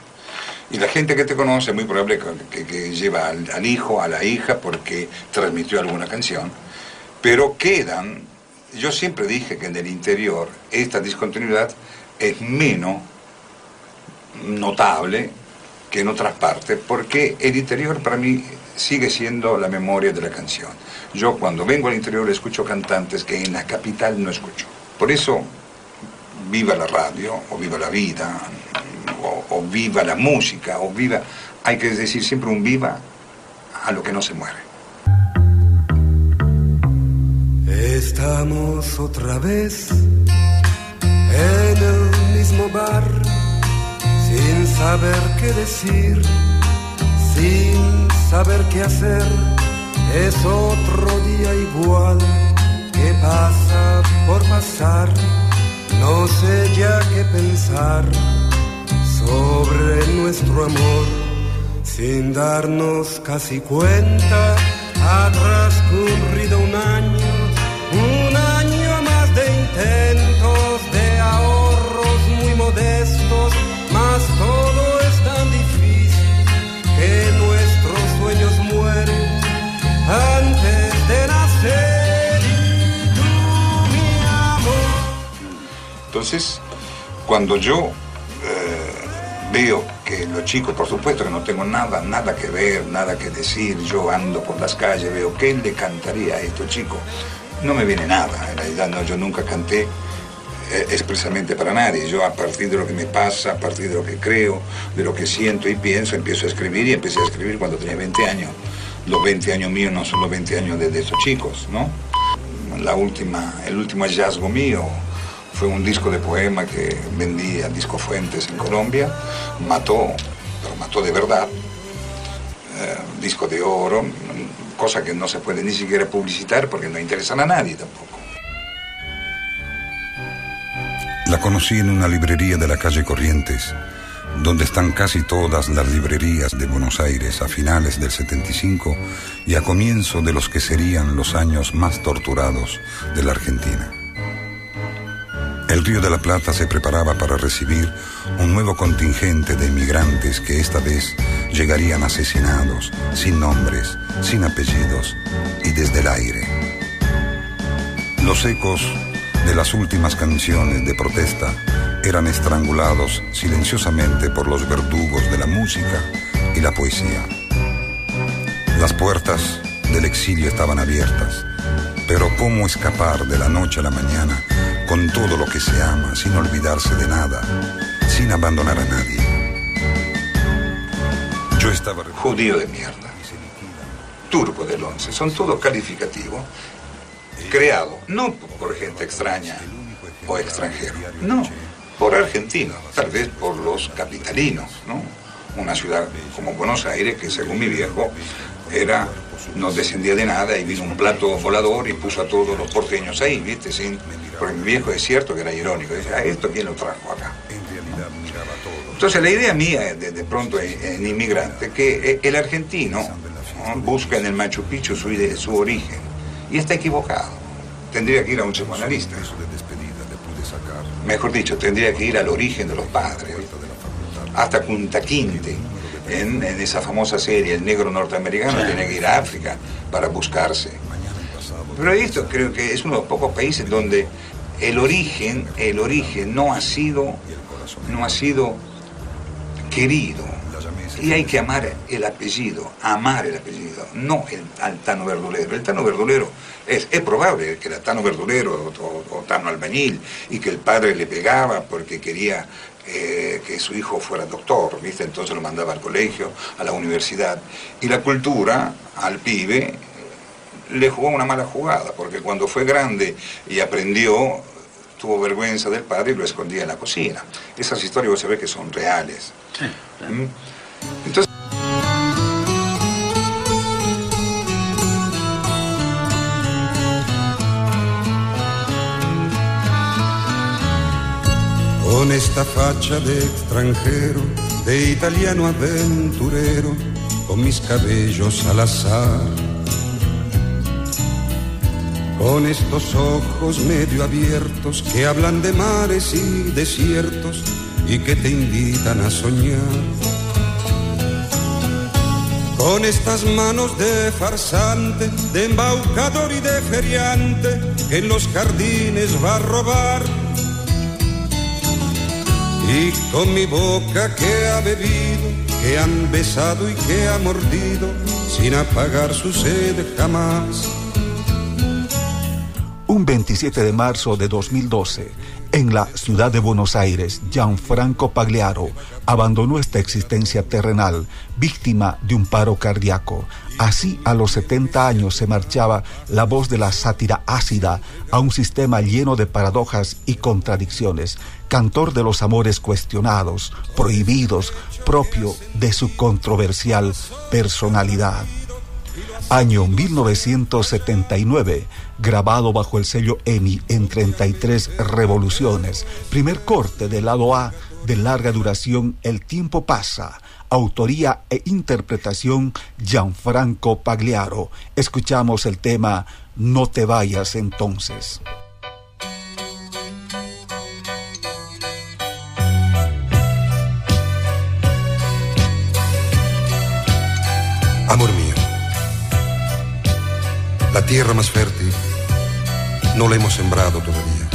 Y la gente que te conoce es muy probable que, que- que lleva al, al hijo, a la hija, porque transmitió alguna canción. Pero quedan, yo siempre dije que en el interior esta discontinuidad es menos notable que en otras partes, porque el interior para mí sigue siendo la memoria de la canción. Yo cuando vengo al interior escucho cantantes que en la capital no escucho. Por eso, viva la radio, o viva la vida, o, viva la música, o viva, hay que decir siempre un viva a lo que no se muere. Estamos otra vez en el mismo bar, sin saber qué decir, sin saber qué hacer. Es otro día igual que pasa por pasar. No sé ya qué pensar sobre nuestro amor, sin darnos casi cuenta. Ha transcurrido un año, Entonces, cuando yo eh, veo que los chicos, por supuesto que no tengo nada, nada que ver, nada que decir, yo ando por las calles, veo qué le cantaría a estos chicos, no me viene nada, en realidad no, yo nunca canté eh, expresamente para nadie, yo a partir de lo que me pasa, a partir de lo que creo, de lo que siento y pienso, empiezo a escribir y empecé a escribir cuando tenía 20 años. Los 20 años míos no son los 20 años de, de esos chicos, ¿no? La última, el último hallazgo mío fue un disco de poema que vendí a Disco Fuentes en Colombia, mató, pero mató de verdad, eh, disco de oro, cosa que no se puede ni siquiera publicitar porque no interesan a nadie tampoco. La conocí en una librería de la calle Corrientes, donde están casi todas las librerías de Buenos Aires a finales del 75 y a comienzo de los que serían los años más torturados de la Argentina. El Río de la Plata se preparaba para recibir un nuevo contingente de inmigrantes que esta vez llegarían asesinados, sin nombres, sin apellidos y desde el aire. Los ecos de las últimas canciones de protesta eran estrangulados silenciosamente por los verdugos de la música y la poesía. Las puertas del exilio estaban abiertas, pero ¿cómo escapar de la noche a la mañana con todo lo que se ama, sin olvidarse de nada, sin abandonar a nadie? Yo estaba... Judío de mierda. Turco del 11. Son todos calificativos creados, no por gente extraña o extranjero, no, por argentinos, tal vez por los capitalinos, ¿no? Una ciudad como Buenos Aires que según mi viejo era no descendía de nada y vino un plato volador y puso a todos los porteños ahí, ¿viste? Sin, porque mi viejo es cierto que era irónico, dice, ah, esto quién lo trajo acá. Entonces la idea mía de, de pronto en, en inmigrante que eh, el argentino ¿no? busca en el Machu Picchu su, su origen y está equivocado. Tendría que ir a un psicoanalista. Mejor dicho, tendría que ir al origen de los padres, hasta Punta Quinte. En, en esa famosa serie, el negro norteamericano tiene que ir a África para buscarse. Pero esto creo que es uno de los pocos países donde el origen, el origen no ha sido, no ha sido querido. Y hay que amar el apellido, amar el apellido, no el, al Tano Verdulero. El Tano Verdulero es, es probable que era Tano Verdulero o, o- o Tano Albañil y que el padre le pegaba porque quería eh, que su hijo fuera doctor, ¿viste? Entonces lo mandaba al colegio, a la universidad. Y la cultura al pibe le jugó una mala jugada, porque cuando fue grande y aprendió, tuvo vergüenza del padre y lo escondía en la cocina. Esas historias vos sabés que son reales. ¿Mm? Entonces, Con esta facha de extranjero, de italiano aventurero, con mis cabellos al azar. Con estos ojos medio abiertos que hablan de mares y desiertos y que te invitan a soñar. Con estas manos de farsante, de embaucador y de feriante que en los jardines va a robar. Y con mi boca que ha bebido, que han besado y que ha mordido, sin apagar su sed jamás. Un 27 de marzo de 2012, en la ciudad de Buenos Aires, Gianfranco Pagliaro abandonó esta existencia terrenal, víctima de un paro cardíaco. Así, a los 70 años se marchaba la voz de la sátira ácida a un sistema lleno de paradojas y contradicciones, cantor de los amores cuestionados, prohibidos, propio de su controversial personalidad. Año 1979, grabado bajo el sello EMI en 33 revoluciones. Primer corte del lado A de larga duración El tiempo pasa. Autoría e interpretación Gianfranco Pagliaro. Escuchamos el tema No te vayas entonces. Amor mío, la tierra más fértil no la hemos sembrado todavía.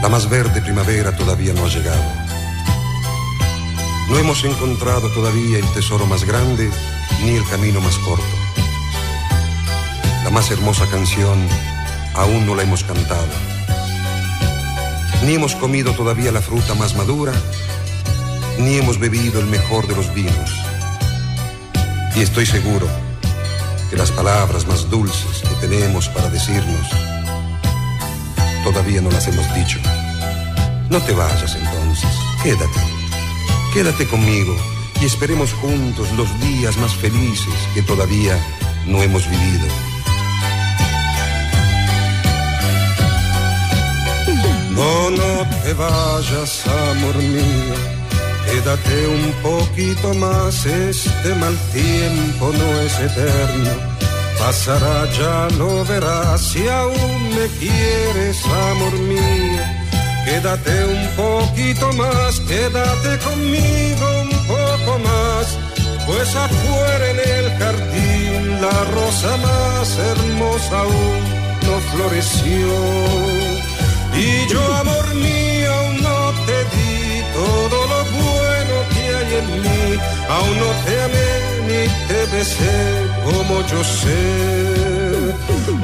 La más verde primavera todavía no ha llegado. No hemos encontrado todavía el tesoro más grande ni el camino más corto. La más hermosa canción aún no la hemos cantado. Ni hemos comido todavía la fruta más madura, ni hemos bebido el mejor de los vinos. Y estoy seguro que las palabras más dulces que tenemos para decirnos todavía no las hemos dicho. No te vayas entonces, quédate. Quédate conmigo y esperemos juntos los días más felices que todavía no hemos vivido. No, no te vayas, amor mío. Quédate un poquito más, este mal tiempo no es eterno. Pasará, ya lo verás, si aún me quieres, amor mío. Quédate un poquito más, quédate conmigo un poco más, pues afuera en el jardín la rosa más hermosa aún no floreció. Y yo, amor mío, aún no te di todo lo bueno que hay en mí, aún no te amé ni te besé como yo sé.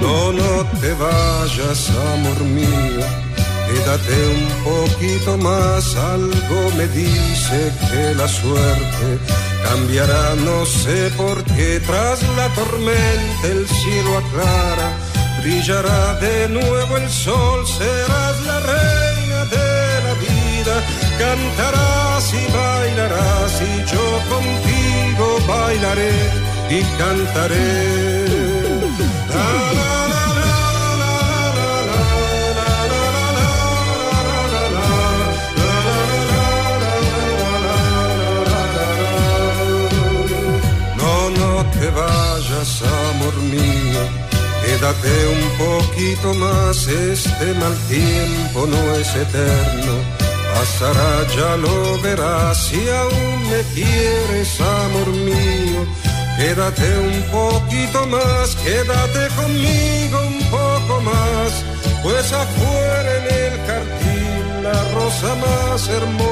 No, no te vayas, amor mío. Quédate un poquito más, algo me dice que la suerte cambiará, no sé por qué, tras la tormenta el cielo aclara, brillará de nuevo el sol, serás la reina de la vida, cantarás y bailarás y yo contigo bailaré y cantaré. Quédate un poquito más, este mal tiempo no es eterno. Pasará, ya lo verás, si aún me quieres, amor mío. Quédate un poquito más, quédate conmigo un poco más, pues afuera en el jardín la rosa más hermosa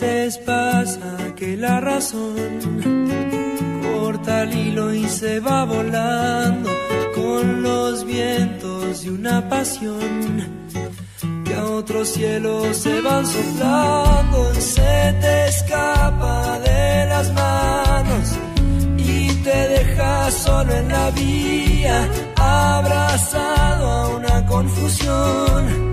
Veces pasa que la razón corta el hilo y se va volando con los vientos de una pasión que a otros cielos se van soplando, se te escapa de las manos y te deja solo en la vía, abrazado a una confusión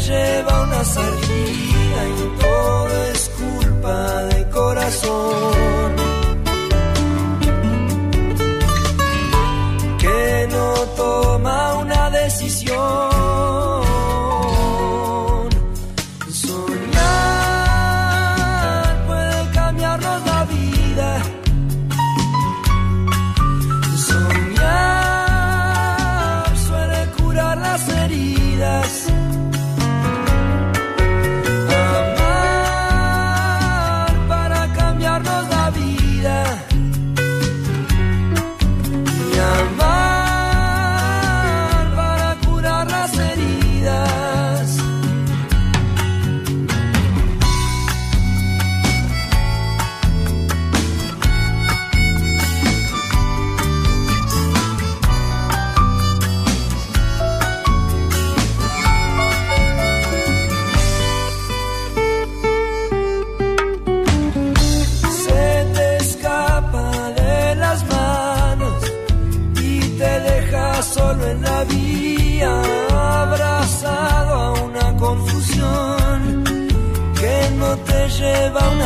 lleva una salida y todo es culpa del corazón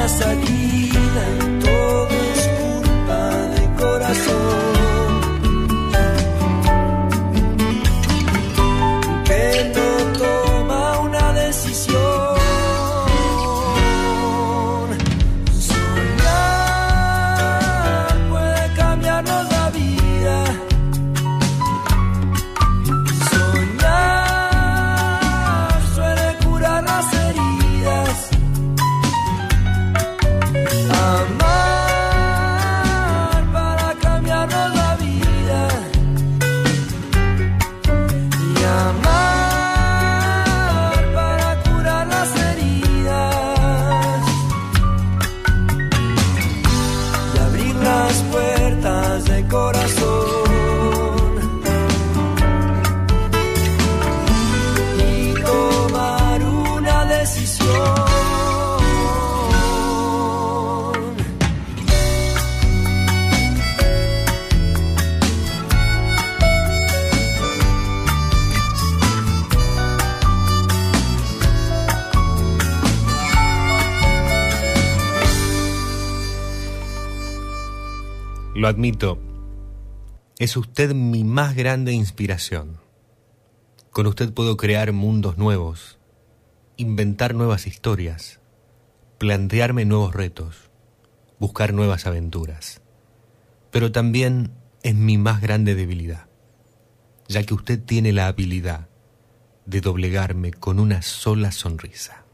lleva a lo admito, es usted mi más grande inspiración. Con usted puedo crear mundos nuevos, inventar nuevas historias, plantearme nuevos retos, buscar nuevas aventuras. Pero también es mi más grande debilidad, ya que usted tiene la habilidad de doblegarme con una sola sonrisa.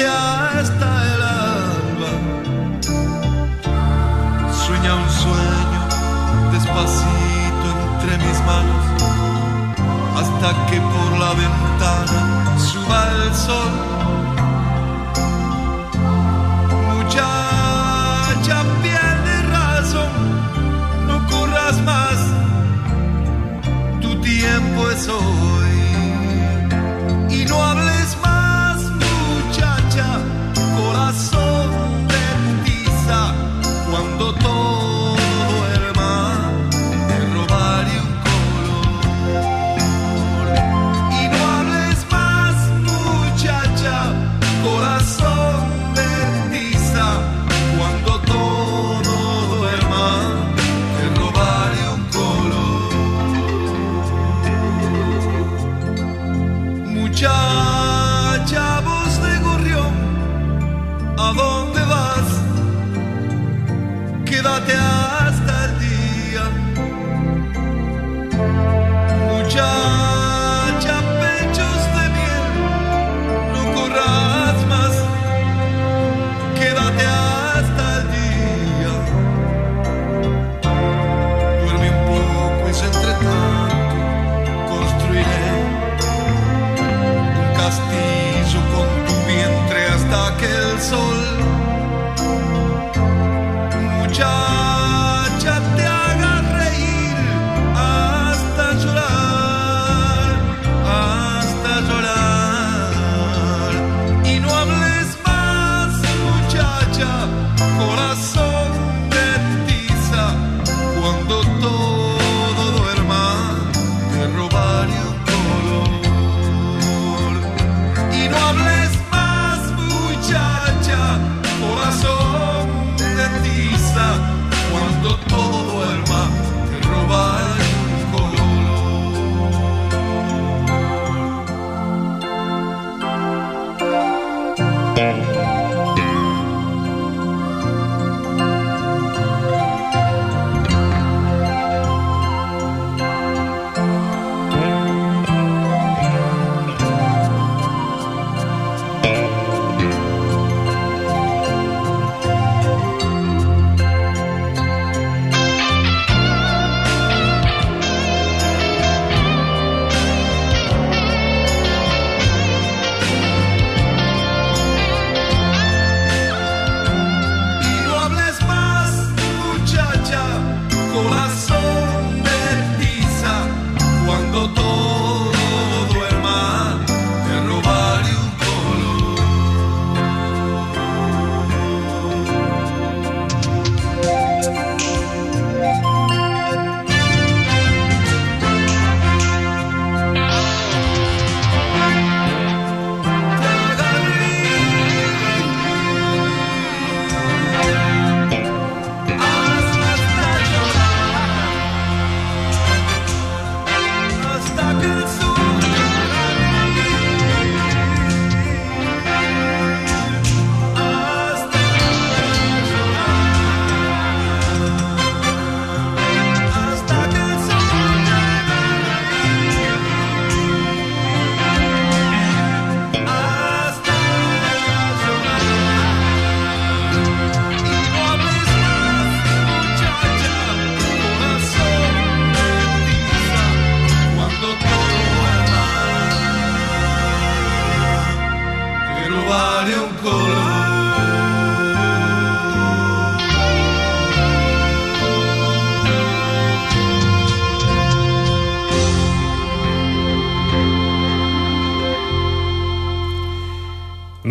Quédate hasta el alba. Sueña un sueño despacito entre mis manos hasta que por la ventana suba el sol.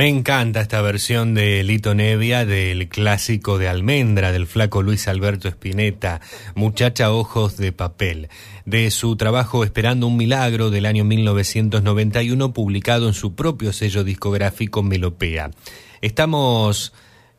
Me encanta esta versión de Lito Nevia del clásico de Almendra del flaco Luis Alberto Spinetta, Muchacha Ojos de Papel, de su trabajo Esperando un Milagro del año 1991 publicado en su propio sello discográfico Melopea. Estamos,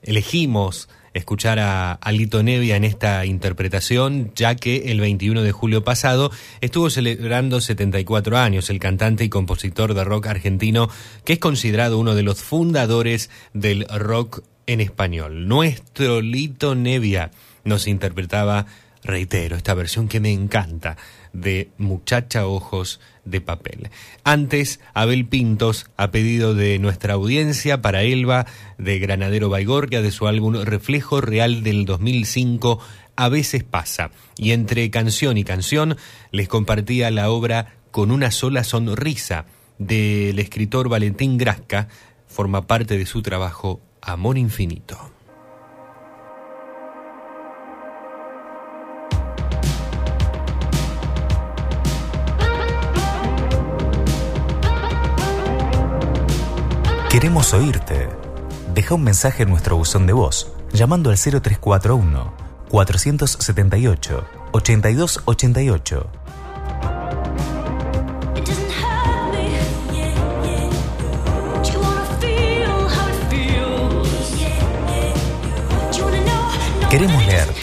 elegimos escuchar a, a Lito Nevia en esta interpretación, ya que el 21 de julio pasado estuvo celebrando 74 años el cantante y compositor de rock argentino, que es considerado uno de los fundadores del rock en español. Nuestro Lito Nevia nos interpretaba, reitero, esta versión que me encanta de Muchacha Ojos de Papel. Antes, Abel Pintos, a pedido de nuestra audiencia, para Elba, de Granadero Baigorria, de su álbum Reflejo Real del 2005, A veces pasa. Y entre canción y canción, les compartía la obra Con una sola sonrisa, del escritor Valentín Grasca, forma parte de su trabajo Amor Infinito. Queremos oírte. Deja un mensaje en nuestro buzón de voz llamando al 0341 478 8288. It doesn't hurt me. Yeah, yeah. Do you wanna feel how it feels? Yeah, yeah. Do you wanna know? know Queremos leerte.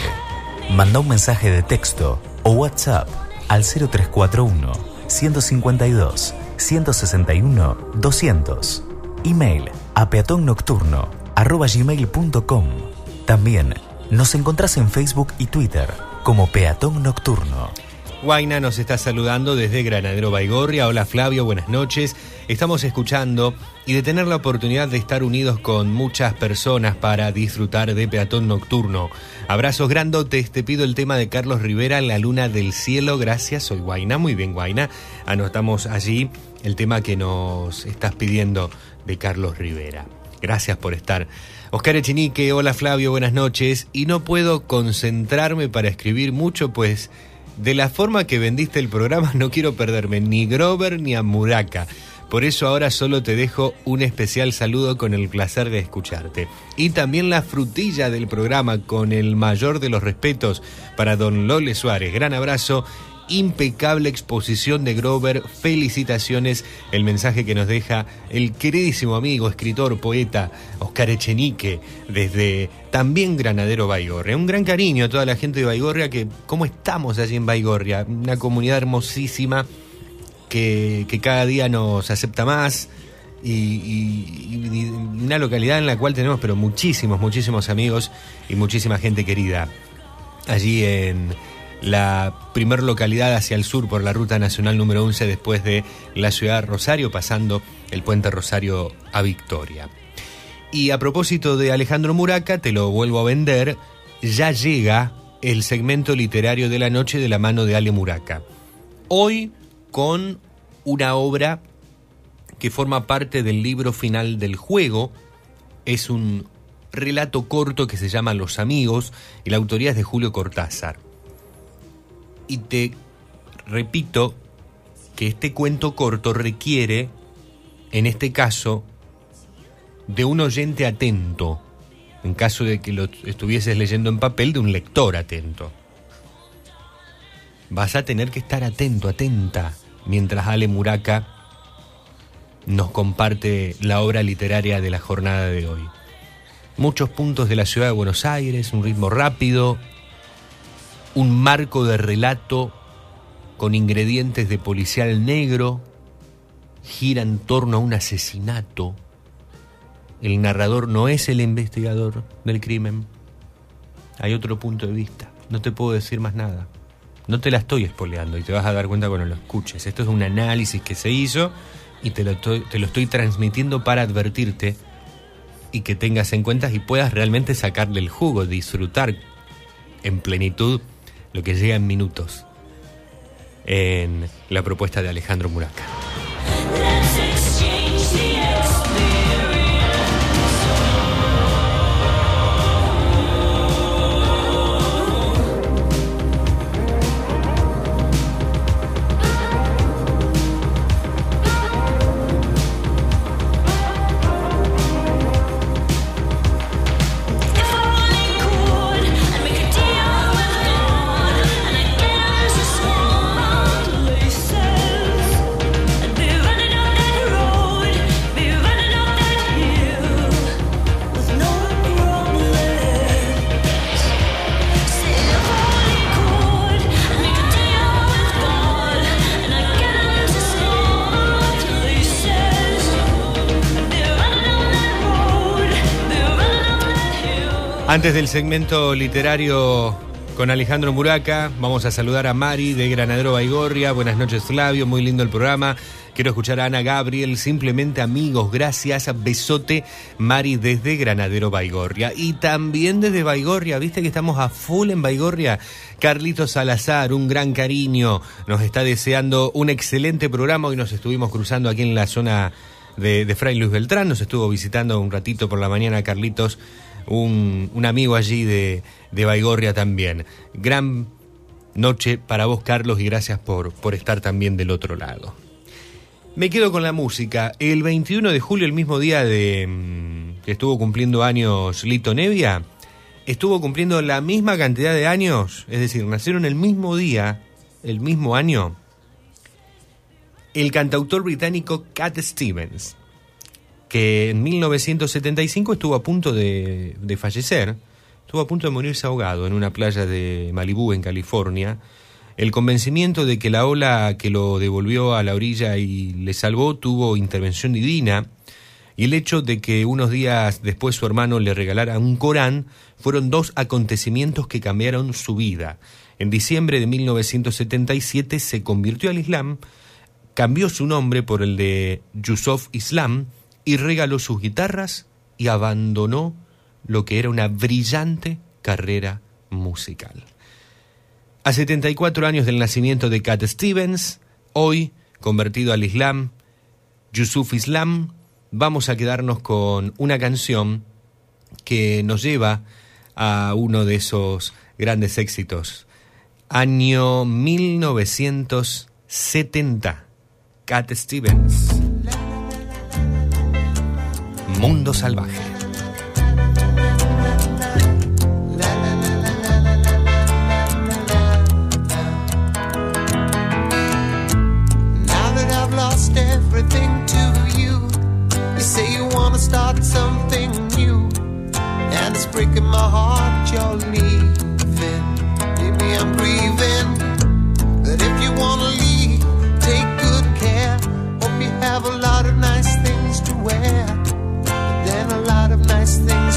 Manda un mensaje de texto o WhatsApp al 0341 152 161 200. Email a peatonnocturno arroba gmail.com. También nos encontrás en Facebook y Twitter como Peatón Nocturno. Guaina nos está saludando desde Granadero Baigorria. Hola Flavio, buenas noches. Estamos escuchando y de tener la oportunidad de estar unidos con muchas personas para disfrutar de Peatón Nocturno. Abrazos grandotes, te pido el tema de Carlos Rivera, La Luna del Cielo. Gracias, soy Guaina. Muy bien, Guaina. Anotamos allí el tema que nos estás pidiendo de Carlos Rivera. Gracias por estar. Oscar Echenique, hola Flavio, buenas noches. Y no puedo concentrarme para escribir mucho, pues de la forma que vendiste el programa no quiero perderme ni Grover ni a Muraka. Por eso ahora solo te dejo un especial saludo con el placer de escucharte. Y también la frutilla del programa con el mayor de los respetos para don Lole Suárez. Gran abrazo impecable exposición de Grover. Felicitaciones. El mensaje que nos deja el queridísimo amigo, escritor, poeta Oscar Echenique desde también Granadero Baigorria. Un gran cariño a toda la gente de Baigorria que, ¿cómo estamos allí en Baigorria? Una comunidad hermosísima que, que cada día nos acepta más. Y, y- una localidad en la cual tenemos pero muchísimos, muchísimos amigos y muchísima gente querida allí en la primer localidad hacia el sur por la ruta nacional número 11 después de la ciudad de Rosario, pasando el puente Rosario a Victoria. Y a propósito de Alejandro Muraca, te lo vuelvo a vender, ya llega el segmento literario de la noche de la mano de Ale Muraca. Hoy con una obra que forma parte del libro final del juego, es un relato corto que se llama Los Amigos y la autoría es de Julio Cortázar. Y te repito que este cuento corto requiere, en este caso, de un oyente atento, en caso de que lo estuvieses leyendo en papel, de un lector atento. Vas a tener que estar atento, atenta, mientras Ale Muraca nos comparte la obra literaria de la jornada de hoy. Muchos puntos de la ciudad de Buenos Aires, un ritmo rápido, un marco de relato con ingredientes de policial negro, gira en torno a un asesinato. El narrador no es el investigador del crimen. Hay otro punto de vista. No te puedo decir más nada. No te la estoy espoleando y te vas a dar cuenta cuando lo escuches. Esto es un análisis que se hizo y te lo estoy, te lo estoy transmitiendo para advertirte y que tengas en cuenta y puedas realmente sacarle el jugo, disfrutar en plenitud lo que llega en minutos en la propuesta de Alejandro Muraca. Antes del segmento literario con Alejandro Muraca, vamos a saludar a Mari de Granadero Baigorria. Buenas noches, Flavio, muy lindo el programa. Quiero escuchar a Ana Gabriel, simplemente amigos, gracias. Besote, Mari desde Granadero Baigorria. Y también desde Baigorria, viste que estamos a full en Baigorria. Carlitos Salazar, un gran cariño, nos está deseando un excelente programa. Hoy nos estuvimos cruzando aquí en la zona de, de Fray Luis Beltrán, nos estuvo visitando un ratito por la mañana Carlitos un, un amigo allí de, de Baigorria también. Gran noche para vos, Carlos, y gracias por, por estar también del otro lado. Me quedo con la música. El 21 de julio, el mismo día de mm, que estuvo cumpliendo años Lito Nevia, estuvo cumpliendo la misma cantidad de años, es decir, nacieron el mismo día, el mismo año, el cantautor británico Cat Stevens que en 1975 estuvo a punto de, fallecer, estuvo a punto de morirse ahogado en una playa de Malibú, en California. El convencimiento de que la ola que lo devolvió a la orilla y le salvó tuvo intervención divina, y el hecho de que unos días después su hermano le regalara un Corán fueron dos acontecimientos que cambiaron su vida. En diciembre de 1977 se convirtió al Islam, cambió su nombre por el de Yusuf Islam, y regaló sus guitarras y abandonó lo que era una brillante carrera musical. A 74 años del nacimiento de Cat Stevens, hoy convertido al Islam, Yusuf Islam, vamos a quedarnos con una canción que nos lleva a uno de esos grandes éxitos. Año 1970. Cat Stevens. Mundo Salvaje. Now that I've lost everything to you, you say you wanna start something new, and it's breaking my heart you're leaving. Maybe I'm grieving, things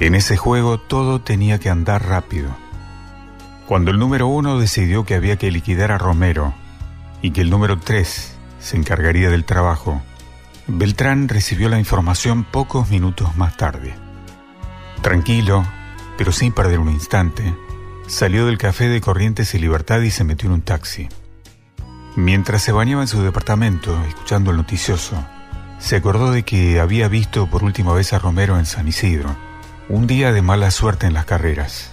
En ese juego todo tenía que andar rápido. Cuando el número uno decidió que había que liquidar a Romero y que el número tres se encargaría del trabajo, Beltrán recibió la información pocos minutos más tarde. Tranquilo, pero sin perder un instante, salió del café de Corrientes y Libertad y se metió en un taxi. Mientras se bañaba en su departamento, escuchando el noticioso, se acordó de que había visto por última vez a Romero en San Isidro, un día de mala suerte en las carreras.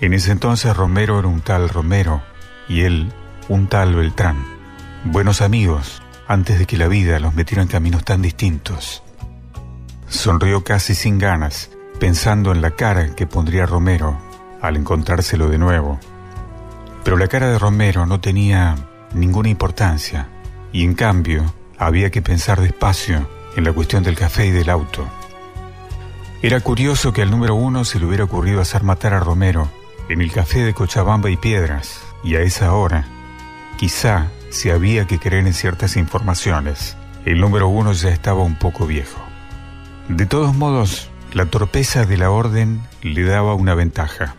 En ese entonces Romero era un tal Romero y él un tal Beltrán. Buenos amigos, antes de que la vida los metiera en caminos tan distintos. Sonrió casi sin ganas, pensando en la cara que pondría Romero al encontrárselo de nuevo. Pero la cara de Romero no tenía ninguna importancia y en cambio había que pensar despacio en la cuestión del café y del auto. Era curioso que al número uno se le hubiera ocurrido hacer matar a Romero en el café de Cochabamba y Piedras, y a esa hora, quizá si había que creer en ciertas informaciones, el número uno ya estaba un poco viejo. De todos modos, la torpeza de la orden le daba una ventaja.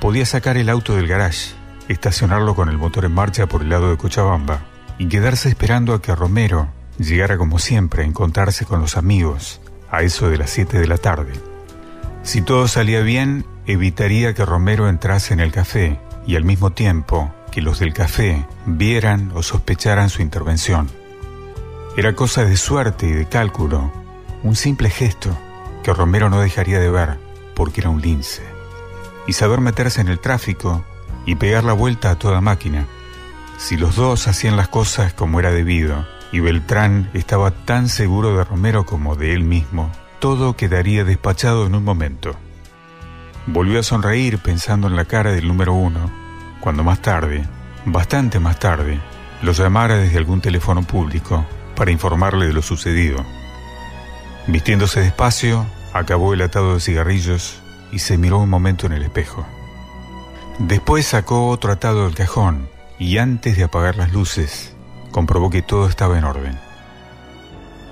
Podía sacar el auto del garage, estacionarlo con el motor en marcha por el lado de Cochabamba y quedarse esperando a que Romero llegara como siempre a encontrarse con los amigos a eso de las 7 de la tarde. Si todo salía bien, evitaría que Romero entrase en el café y al mismo tiempo que los del café vieran o sospecharan su intervención. Era cosa de suerte y de cálculo, un simple gesto que Romero no dejaría de ver porque era un lince. Y saber meterse en el tráfico y pegar la vuelta a toda máquina. Si los dos hacían las cosas como era debido, y Beltrán estaba tan seguro de Romero como de él mismo, todo quedaría despachado en un momento. Volvió a sonreír pensando en la cara del número uno, cuando más tarde, bastante más tarde, lo llamara desde algún teléfono público para informarle de lo sucedido. Vistiéndose despacio, acabó el atado de cigarrillos y se miró un momento en el espejo. Después sacó otro atado del cajón y antes de apagar las luces, comprobó que todo estaba en orden.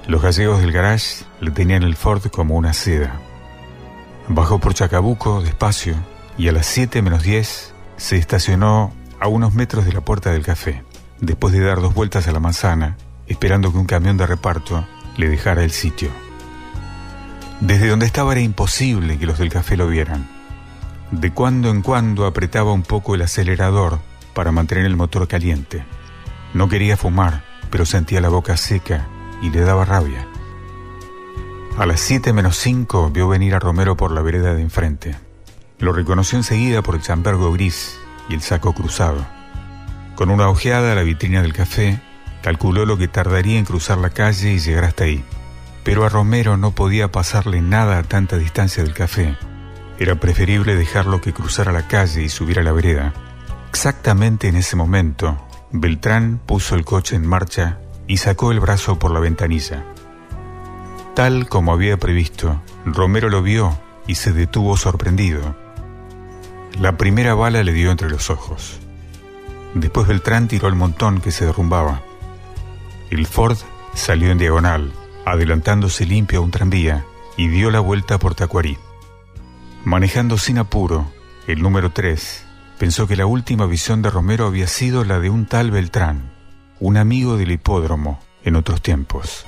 Los gallegos del garage le tenían el Ford como una seda. Bajó por Chacabuco despacio y a las 7 menos 10 se estacionó a unos metros de la puerta del café, después de dar dos vueltas a la manzana, esperando que un camión de reparto le dejara el sitio. Desde donde estaba era imposible que los del café lo vieran. De cuando en cuando apretaba un poco el acelerador para mantener el motor caliente. No quería fumar, pero sentía la boca seca y le daba rabia. A las 7 menos 5 vio venir a Romero por la vereda de enfrente. Lo reconoció enseguida por el chambergo gris y el saco cruzado. Con una ojeada a la vitrina del café, calculó lo que tardaría en cruzar la calle y llegar hasta ahí. Pero a Romero no podía pasarle nada a tanta distancia del café. Era preferible dejarlo que cruzara la calle y subir a la vereda. Exactamente en ese momento, Beltrán puso el coche en marcha y sacó el brazo por la ventanilla. Tal como había previsto, Romero lo vio y se detuvo sorprendido. La primera bala le dio entre los ojos. Después Beltrán tiró el montón que se derrumbaba. El Ford salió en diagonal, adelantándose limpio a un tranvía, y dio la vuelta por Tacuarí. Manejando sin apuro, el número 3 pensó que la última visión de Romero había sido la de un tal Beltrán, un amigo del hipódromo en otros tiempos.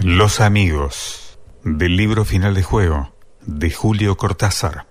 Los amigos del libro final de juego de Julio Cortázar.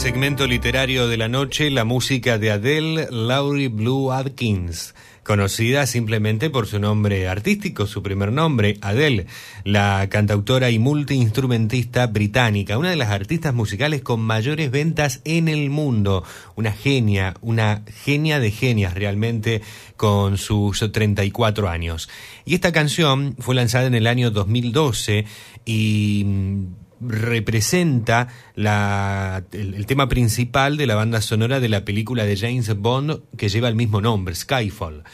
Segmento literario de la noche, la música de Adele Laurie Blue Atkins, conocida simplemente por su nombre artístico, su primer nombre, Adele, la cantautora y multiinstrumentista británica, una de las artistas musicales con mayores ventas en el mundo, una genia, una genia de genias realmente con sus 34 años. Y esta canción fue lanzada en el año 2012 y mm, representa la, el, el tema principal de la banda sonora de la película de James Bond que lleva el mismo nombre, Skyfall.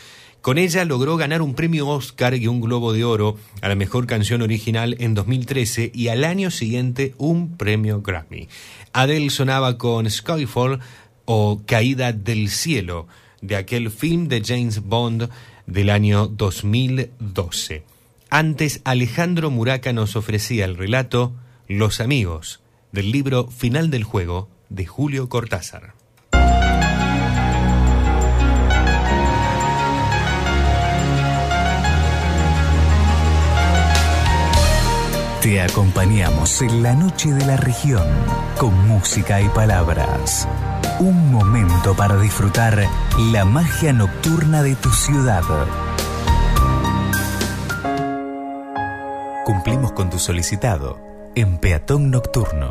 Con ella logró ganar un premio Oscar y un Globo de Oro a la mejor canción original en 2013 y al año siguiente un premio Grammy. Adele sonaba con Skyfall o Caída del Cielo, de aquel film de James Bond del año 2012. Antes, Alejandro Muraca nos ofrecía el relato Los amigos, del libro Final del juego de Julio Cortázar. Te acompañamos en la noche de la región con música y palabras. Un momento para disfrutar la magia nocturna de tu ciudad. Cumplimos con tu solicitado en Peatón Nocturno.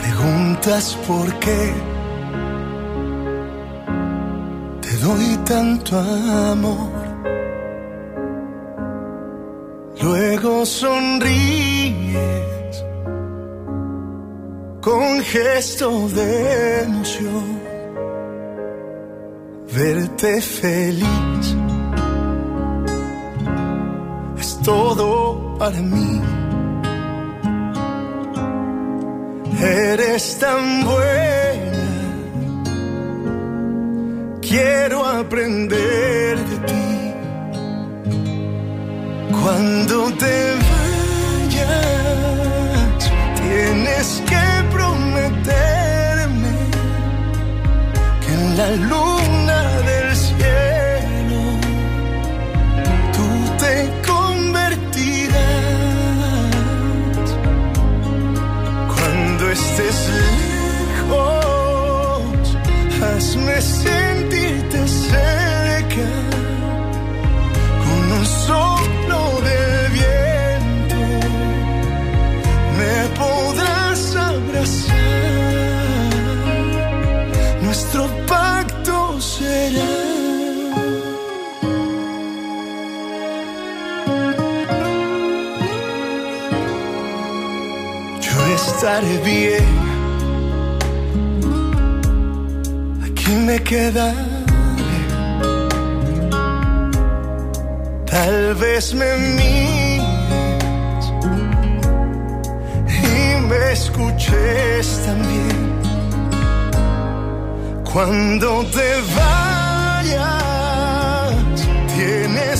Preguntas por qué te doy tanto amor. Luego sonríes con gesto de emoción. Verte feliz es todo para mí. Eres tan buena, quiero aprender de ti. Cuando te la luna estaré bien. Aquí me quedaré. Tal vez me mires y me escuches también. Cuando te vayas, tienes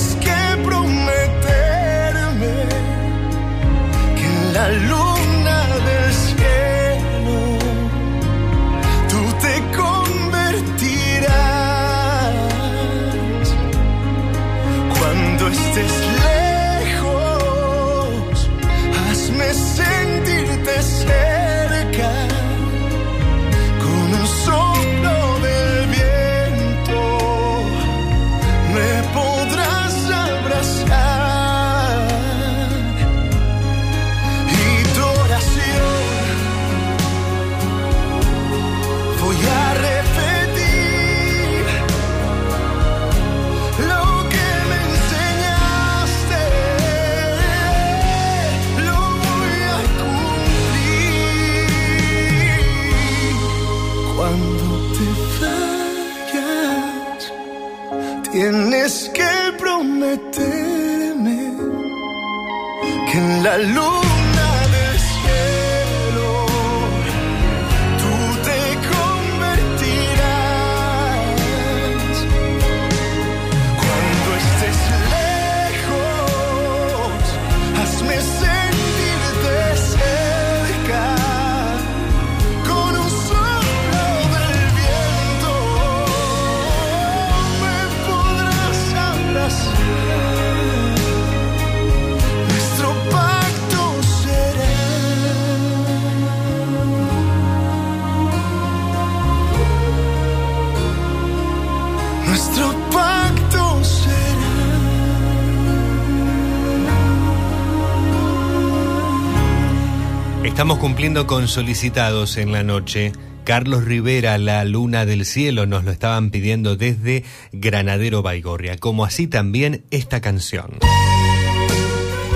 Estamos cumpliendo con solicitados en la noche. Carlos Rivera, La Luna del Cielo, nos lo estaban pidiendo desde Granadero Baigorria, como así también esta canción.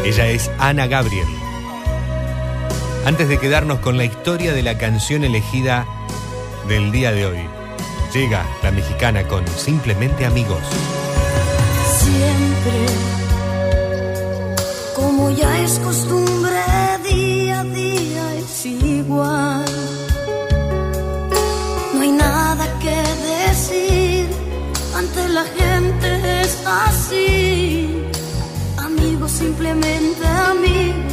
Ella es Ana Gabriel. Antes de quedarnos con la historia de la canción elegida del día de hoy, llega la mexicana con Simplemente Amigos. Siempre, como ya es costumbre, no hay nada que decir, ante la gente es así. Amigos, simplemente amigos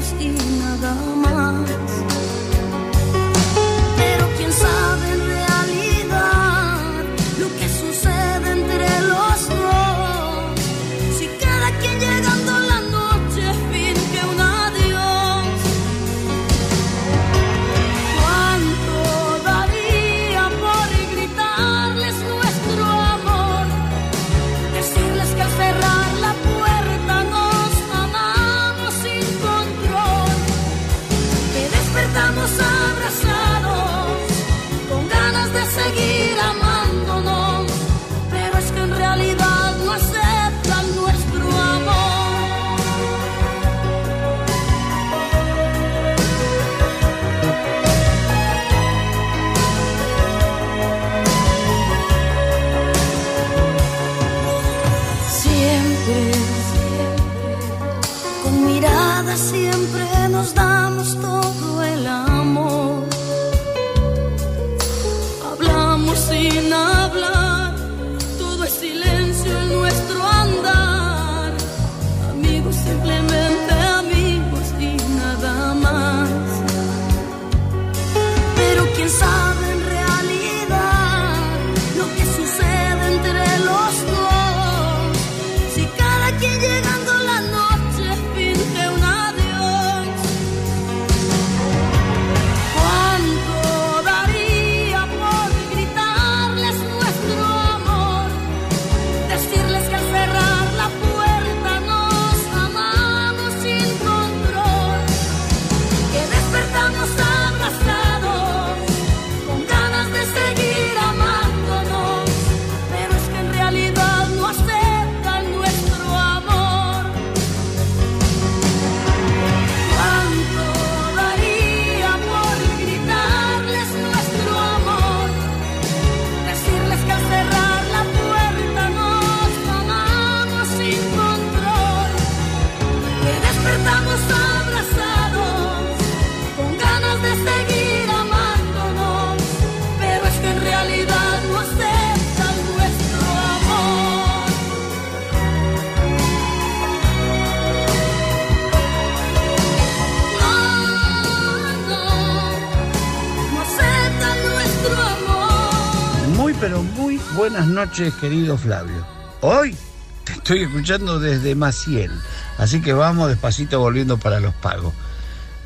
buenas noches, querido Flavio. Hoy te estoy escuchando desde Maciel, así que vamos despacito volviendo para los pagos.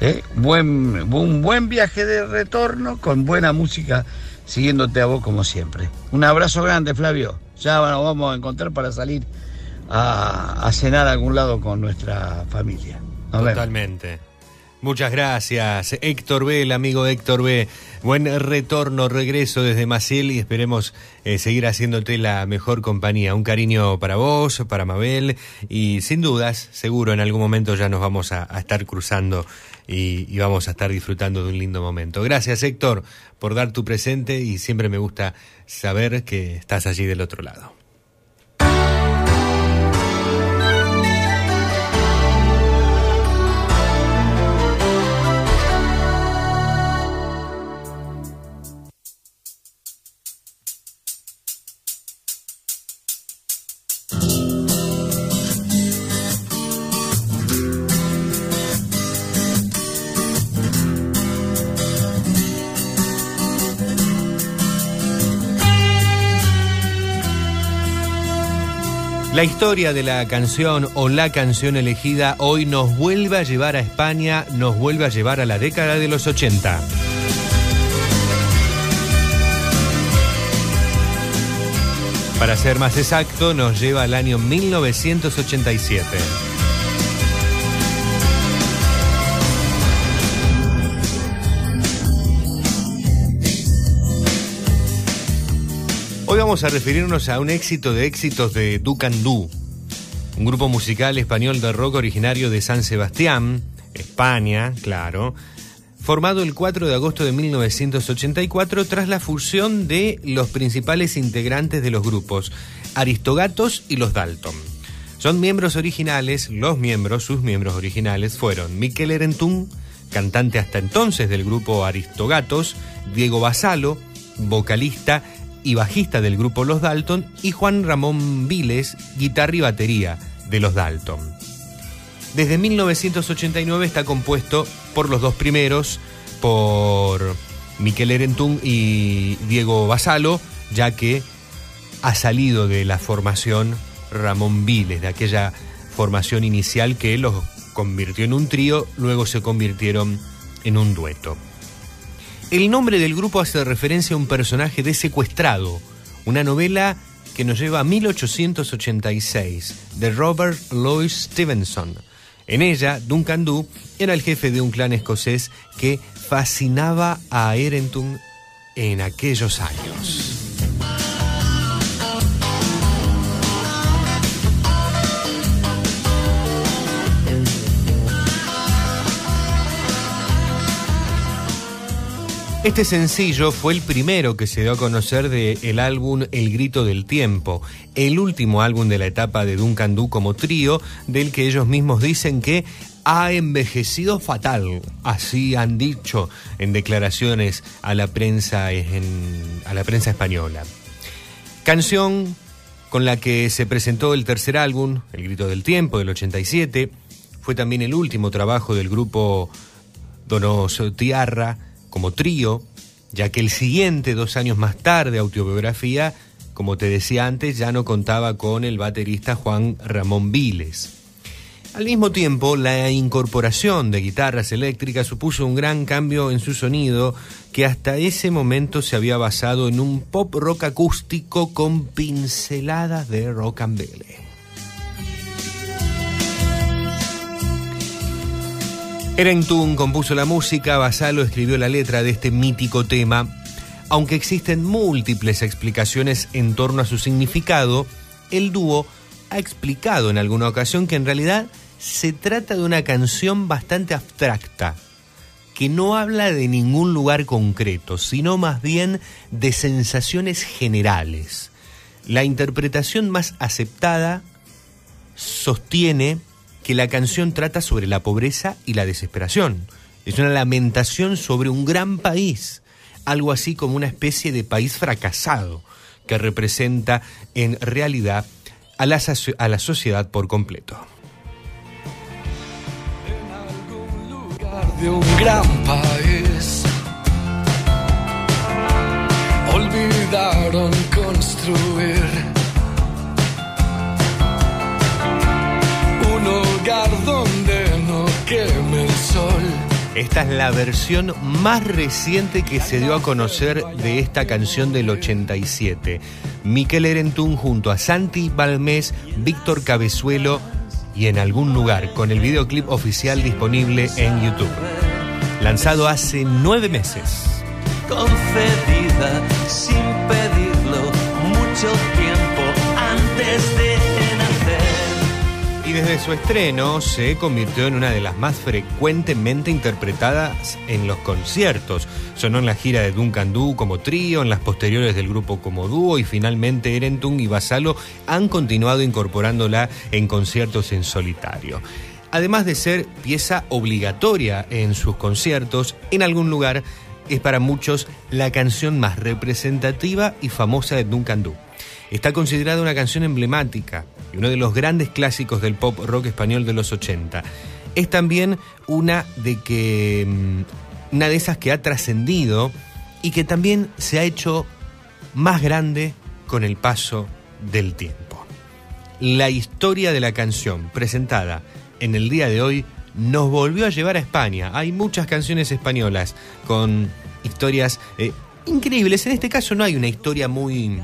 ¿Eh? Buen, un buen viaje de retorno con buena música, siguiéndote a vos como siempre. Un abrazo grande, Flavio. Ya nos vamos a encontrar para salir a, cenar a algún lado con nuestra familia. Vemos. Muchas gracias, Héctor B, el amigo Héctor B. Buen retorno, regreso desde Maciel y esperemos eh, seguir haciéndote la mejor compañía. Un cariño para vos, para Mabel y sin dudas, seguro en algún momento ya nos vamos a, estar cruzando y vamos a estar disfrutando de un lindo momento. Gracias, Héctor, por dar tu presente y siempre me gusta saber que estás allí del otro lado. La historia de la canción o la canción elegida hoy nos vuelve a llevar a España, nos vuelve a llevar a la década de los 80. Para ser más exacto, nos lleva al año 1987. Hoy vamos a referirnos a un éxito de éxitos de Ducandú, un grupo musical español de rock originario de San Sebastián, España, claro, formado el 4 de agosto de 1984 tras la fusión de los principales integrantes de los grupos, Aristogatos y los Dalton. Son miembros originales, los miembros, sus miembros originales fueron Miquel Erentún, cantante hasta entonces del grupo Aristogatos, Diego Basalo, vocalista y bajista del grupo Los Dalton, y Juan Ramón Viles, guitarra y batería de Los Dalton. Desde 1989 está compuesto por los dos primeros, por Miquel Erentún y Diego Basalo, ya que ha salido de la formación Ramón Viles, de aquella formación inicial que los convirtió en un trío, luego se convirtieron en un dueto. El nombre del grupo hace referencia a un personaje de Secuestrado, una novela que nos lleva a 1886, de Robert Louis Stevenson. En ella, Duncan Du era el jefe de un clan escocés que fascinaba a Erentun en aquellos años. Este sencillo fue el primero que se dio a conocer del álbum El Grito del Tiempo, el último álbum de la etapa de Duncan Du como trío, del que ellos mismos dicen que ha envejecido fatal. Así han dicho en declaraciones a la prensa, en- a la prensa española. Canción con la que se presentó el tercer álbum, El Grito del Tiempo, del 87. Fue también el último trabajo del grupo Donos Tiarra como trío, ya que el siguiente, dos años más tarde, autobiografía, como te decía antes, ya no contaba con el baterista Juan Ramón Viles. Al mismo tiempo, la incorporación de guitarras eléctricas supuso un gran cambio en su sonido que hasta ese momento se había basado en un pop rock acústico con pinceladas de rock and roll. Erentun compuso la música, Basalo escribió la letra de este mítico tema. Aunque existen múltiples explicaciones en torno a su significado, el dúo ha explicado en alguna ocasión que en realidad se trata de una canción bastante abstracta, que no habla de ningún lugar concreto, sino más bien de sensaciones generales. La interpretación más aceptada sostiene que la canción trata sobre la pobreza y la desesperación. Es una lamentación sobre un gran país, algo así como una especie de país fracasado, que representa en realidad a la, a la sociedad por completo. de un gran país. Olvidaron construir un hogar donde no queme el sol. Esta es la versión más reciente que se dio a conocer de esta canción del 87. Miquel Erentún junto a Santi Balmés, Víctor Cabezuelo y en algún lugar con el videoclip oficial disponible en YouTube. Lanzado hace nueve meses. concedida sin pedirlo mucho tiempo antes de. Y desde su estreno se convirtió en una de las más frecuentemente interpretadas en los conciertos. Sonó en la gira de Duncan Du como trío, en las posteriores del grupo como dúo y finalmente Erentung y Basalo han continuado incorporándola en conciertos en solitario. Además de ser pieza obligatoria en sus conciertos, en algún lugar es para muchos la canción más representativa y famosa de Duncan Du. Está considerada una canción emblemática y uno de los grandes clásicos del pop rock español de los 80. Es también una de que mm, una de esas que ha trascendido y que también se ha hecho más grande con el paso del tiempo. La historia de la canción presentada en el día de hoy nos volvió a llevar a España. Hay muchas canciones españolas con historias eh, increíbles. En este caso no hay una historia muy,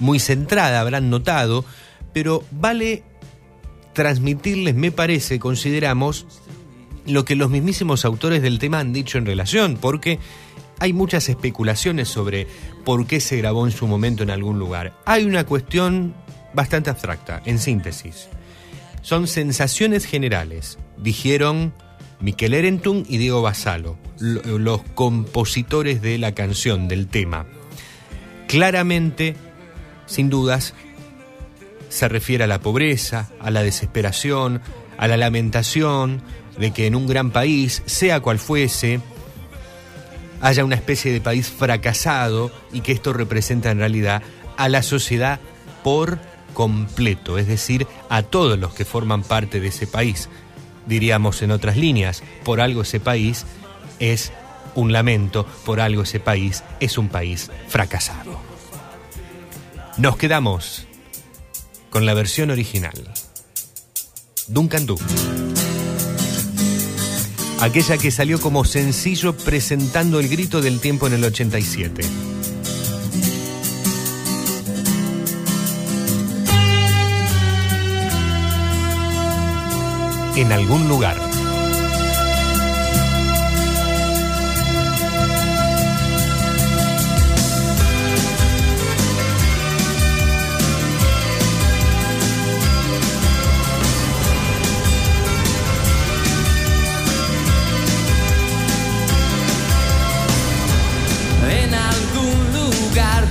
muy centrada, habrán notado, pero vale transmitirles, me parece, consideramos, lo que los mismísimos autores del tema han dicho en relación, porque hay muchas especulaciones sobre por qué se grabó en su momento en algún lugar. Hay una cuestión bastante abstracta, en síntesis. Son sensaciones generales, dijeron Miquel Erentun y Diego Basalo, lo- los compositores de la canción, del tema. Claramente, sin dudas, se refiere a la pobreza, a la desesperación, a la lamentación de que en un gran país, sea cual fuese, haya una especie de país fracasado y que esto representa en realidad a la sociedad por completo, es decir, a todos los que forman parte de ese país. diríamos en otras líneas, por algo ese país es un lamento, por algo ese país es un país fracasado. Nos quedamos con la versión original. Duncan Du. Aquella que salió como sencillo presentando el grito del tiempo en el 87. En algún lugar.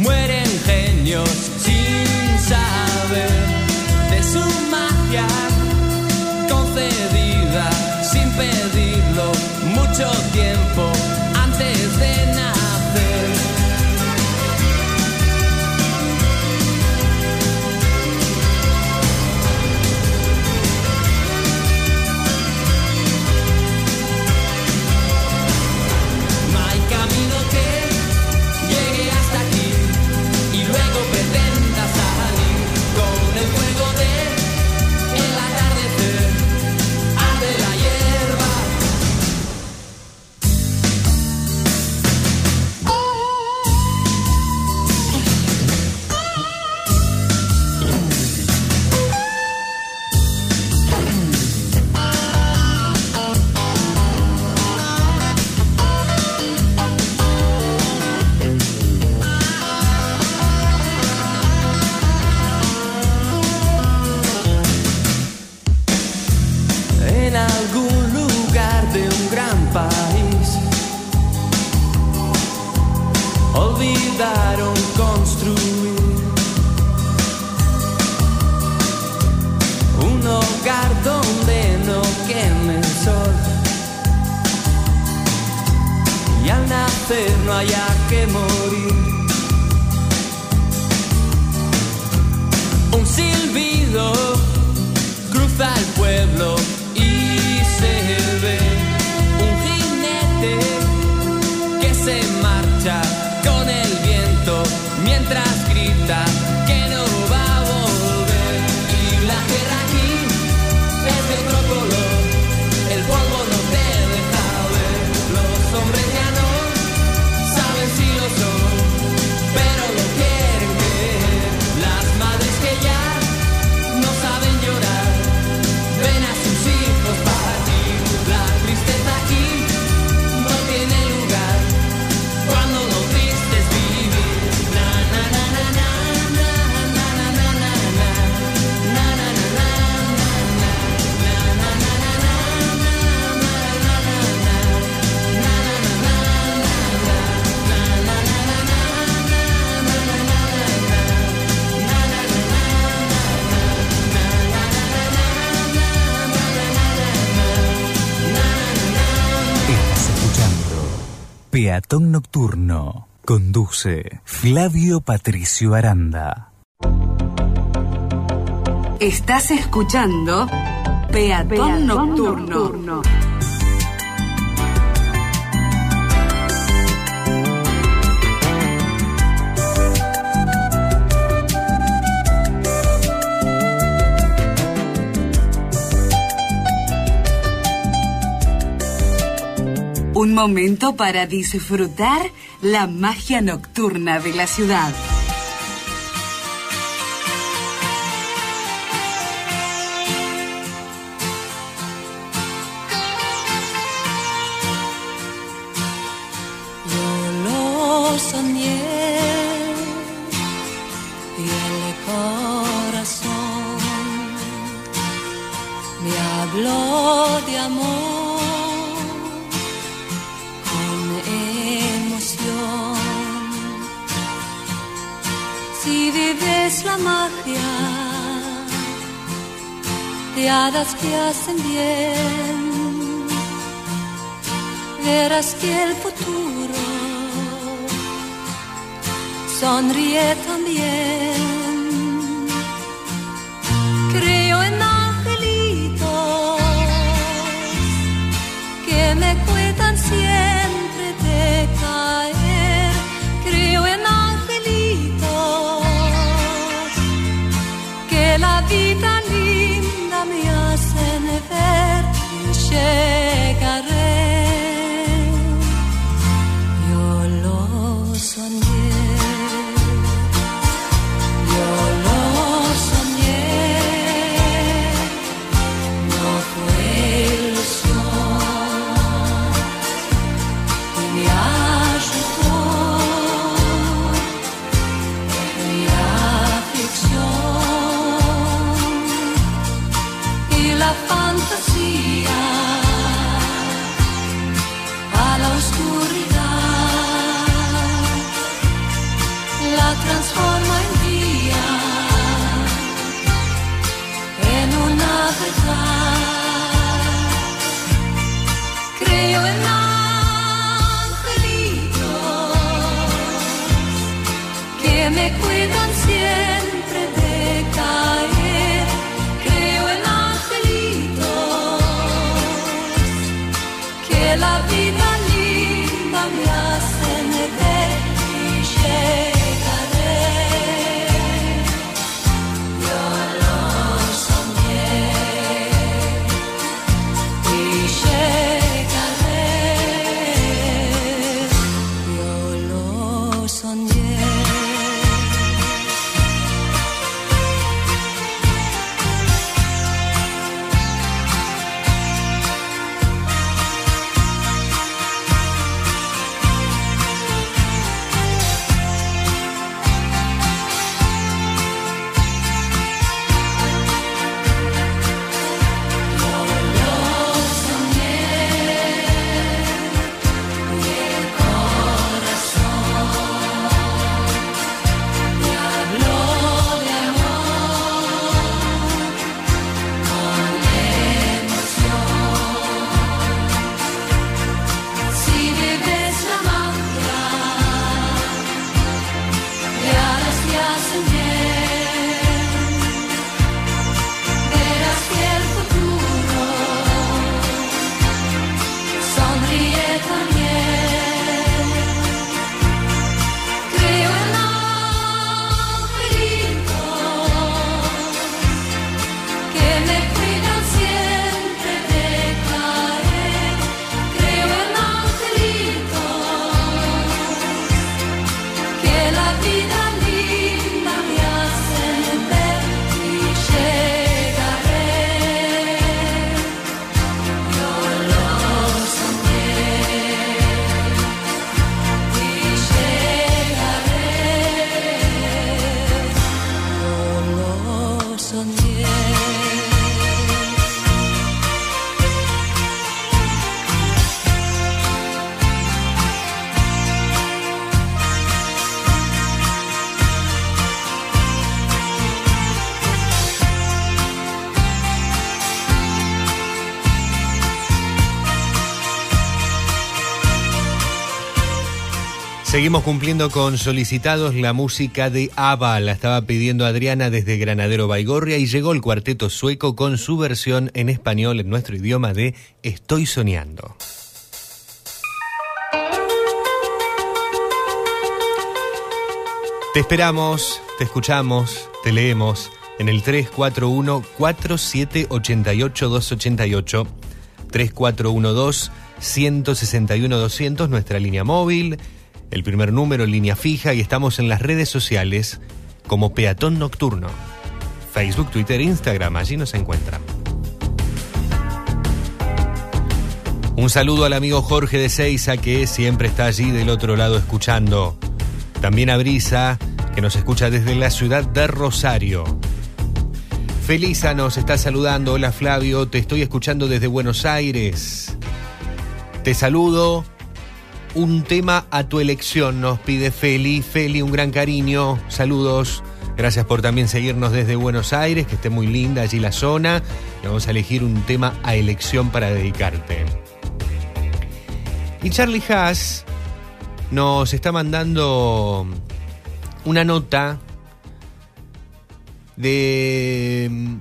mueren genios sin saber de su magia concedida sin pedirlo mucho tiempo antes de nacer. Peatón Nocturno. Conduce Flavio Patricio Aranda. Estás escuchando Peatón, Nocturno. Un momento para disfrutar la magia nocturna de la ciudad. Que hacen bien, verás que el futuro sonríe también. Seguimos cumpliendo con solicitados la música de ABBA. La estaba pidiendo Adriana desde Granadero Baigorria y llegó el cuarteto sueco con su versión en español en nuestro idioma de Estoy soñando. Te esperamos, te escuchamos, te leemos en el 341-4788-288, 3412-161-200, nuestra línea móvil, el primer número, línea fija, y estamos en las redes sociales como Peatón Nocturno. Facebook, Twitter, Instagram, allí nos encuentran. Un saludo al amigo Jorge de Seiza que siempre está allí del otro lado escuchando. También a Brisa, que nos escucha desde la ciudad de Rosario. Felisa nos está saludando. Hola Flavio, te estoy escuchando desde Buenos Aires. Te saludo Un tema a tu elección, nos pide Feli. Feli, un gran cariño. Saludos. Gracias por también seguirnos desde Buenos Aires, que esté muy linda allí la zona. Vamos a elegir un tema a elección para dedicarte. Y Charlie Haas nos está mandando una nota de mm,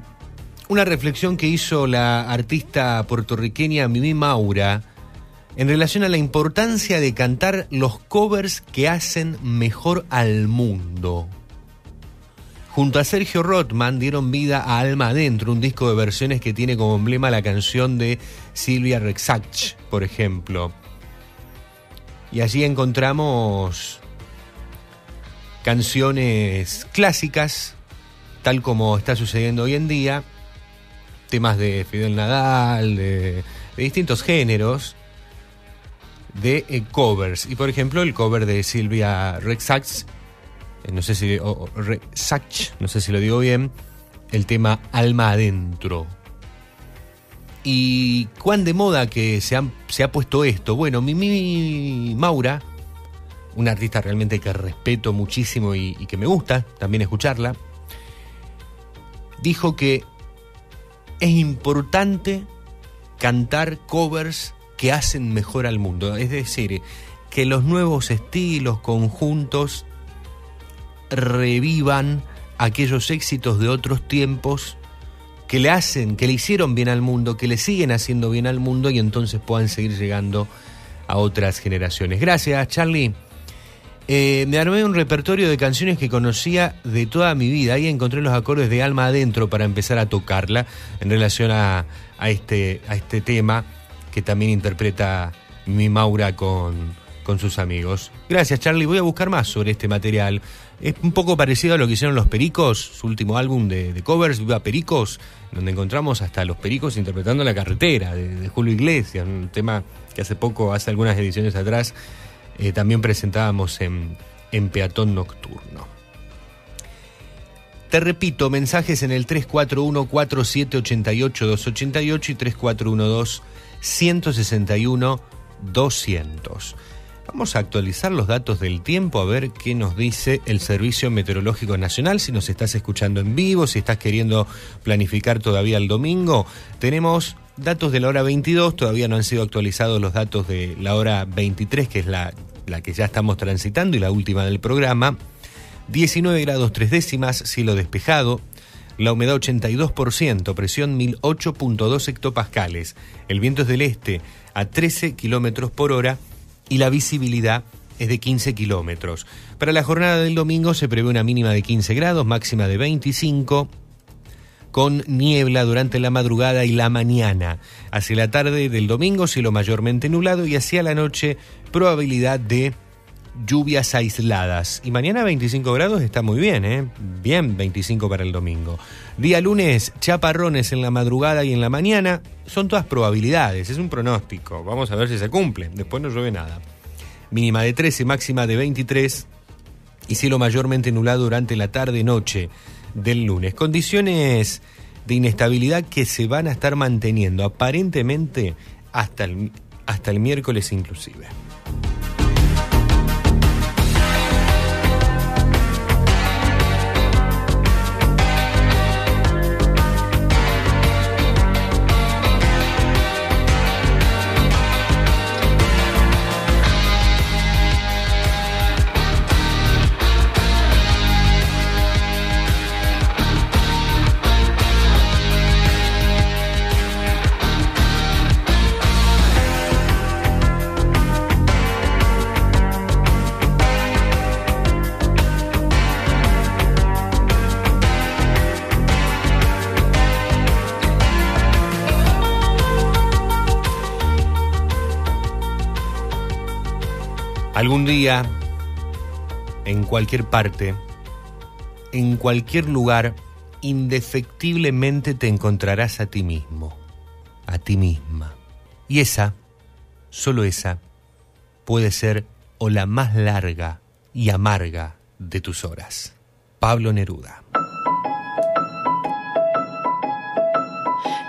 una reflexión que hizo la artista puertorriqueña Mimi Maura en relación a la importancia de cantar los covers que hacen mejor al mundo. Junto a Sergio Rothman dieron vida a Alma Adentro, un disco de versiones que tiene como emblema la canción de Silvia Rexach, por ejemplo. Y allí encontramos canciones clásicas, tal como está sucediendo hoy en día, temas de Fidel Nadal, de, de distintos géneros, de eh, covers. Y por ejemplo, el cover de Silvia Rexach, eh, no sé si no sé si lo digo bien, el tema Alma Adentro. ¿Y cuán de moda que se, se ha puesto esto? Bueno, Mimi Maura, una artista realmente que respeto muchísimo y que me gusta también escucharla, dijo que es importante cantar covers que hacen mejor al mundo. Es decir, que los nuevos estilos, conjuntos, revivan aquellos éxitos de otros tiempos que le hacen, que le hicieron bien al mundo, que le siguen haciendo bien al mundo y entonces puedan seguir llegando a otras generaciones. Gracias, Charlie. Eh, me armé un repertorio de canciones que conocía de toda mi vida. Ahí encontré los acordes de Alma Adentro para empezar a tocarla en relación a, a este, a este tema que también interpreta mi Maura con, con sus amigos. Gracias, Charlie. Voy a buscar más sobre este material. Es un poco parecido a lo que hicieron los Pericos, su último álbum de, covers, Viva Pericos, donde encontramos hasta los Pericos interpretando La Carretera de, Julio Iglesias, un tema que hace poco, hace algunas ediciones atrás, eh, también presentábamos en, en Peatón Nocturno. Te repito, mensajes en el 341-4788-288 y 3412-161-200. Vamos a actualizar los datos del tiempo a ver qué nos dice el Servicio Meteorológico Nacional. Si nos estás escuchando en vivo, si estás queriendo planificar todavía el domingo, tenemos datos de la hora 22, todavía no han sido actualizados los datos de la hora 23, que es la, la que ya estamos transitando y la última del programa. 19 grados 3 décimas, cielo despejado, la humedad 82%, presión 1008.2 hectopascales, el viento es del este a 13 kilómetros por hora y la visibilidad es de 15 kilómetros. Para la jornada del domingo se prevé una mínima de 15 grados, máxima de 25 con niebla durante la madrugada y la mañana. Hacia la tarde del domingo, cielo mayormente nublado y hacia la noche, probabilidad de lluvias aisladas. Y mañana 25 grados está muy bien, ¿eh? Bien 25 para el domingo. Día lunes, chaparrones en la madrugada y en la mañana. Son todas probabilidades, es un pronóstico. Vamos a ver si se cumple. Después no llueve nada. Mínima de 13, máxima de 23 y cielo mayormente nublado durante la tarde-noche del lunes. Condiciones de inestabilidad que se van a estar manteniendo aparentemente hasta el, hasta el miércoles inclusive. Algún día, en cualquier parte, en cualquier lugar, indefectiblemente te encontrarás a ti mismo, a ti misma. Y esa, solo esa, puede ser o la más larga y amarga de tus horas. Pablo Neruda.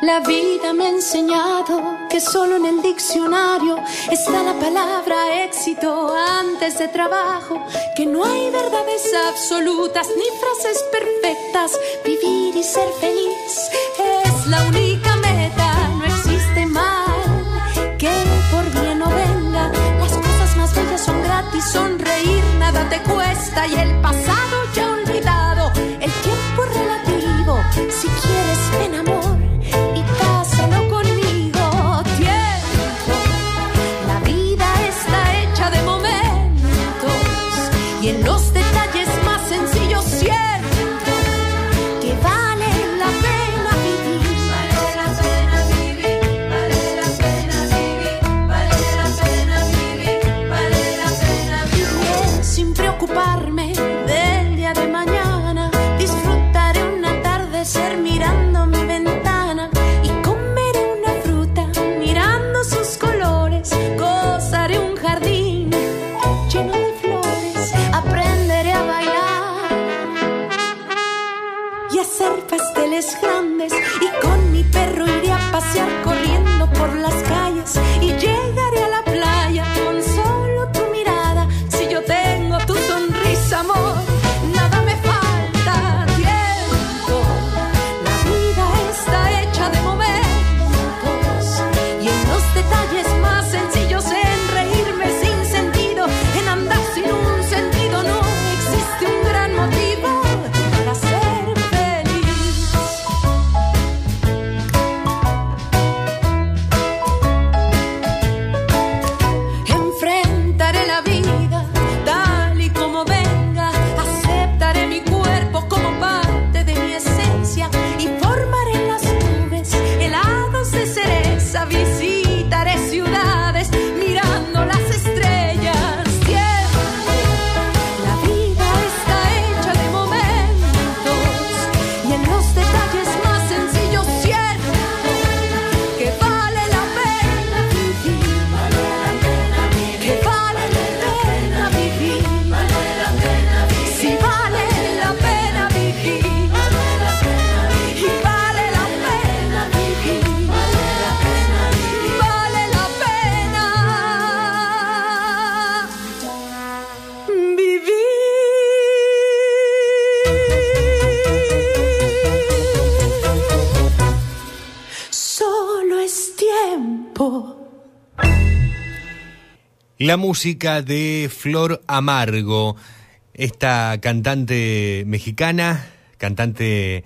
La vida me ha enseñado que solo en el diccionario está la palabra éxito antes de trabajo, que no hay verdades absolutas ni frases perfectas. Vivir y ser feliz es la única meta, no existe mal que por bien o venga. Las cosas más bellas son gratis, sonreír nada te cuesta y el pasado ya olvidado, el tiempo es relativo. Si La música de Flor Amargo, esta cantante mexicana, cantante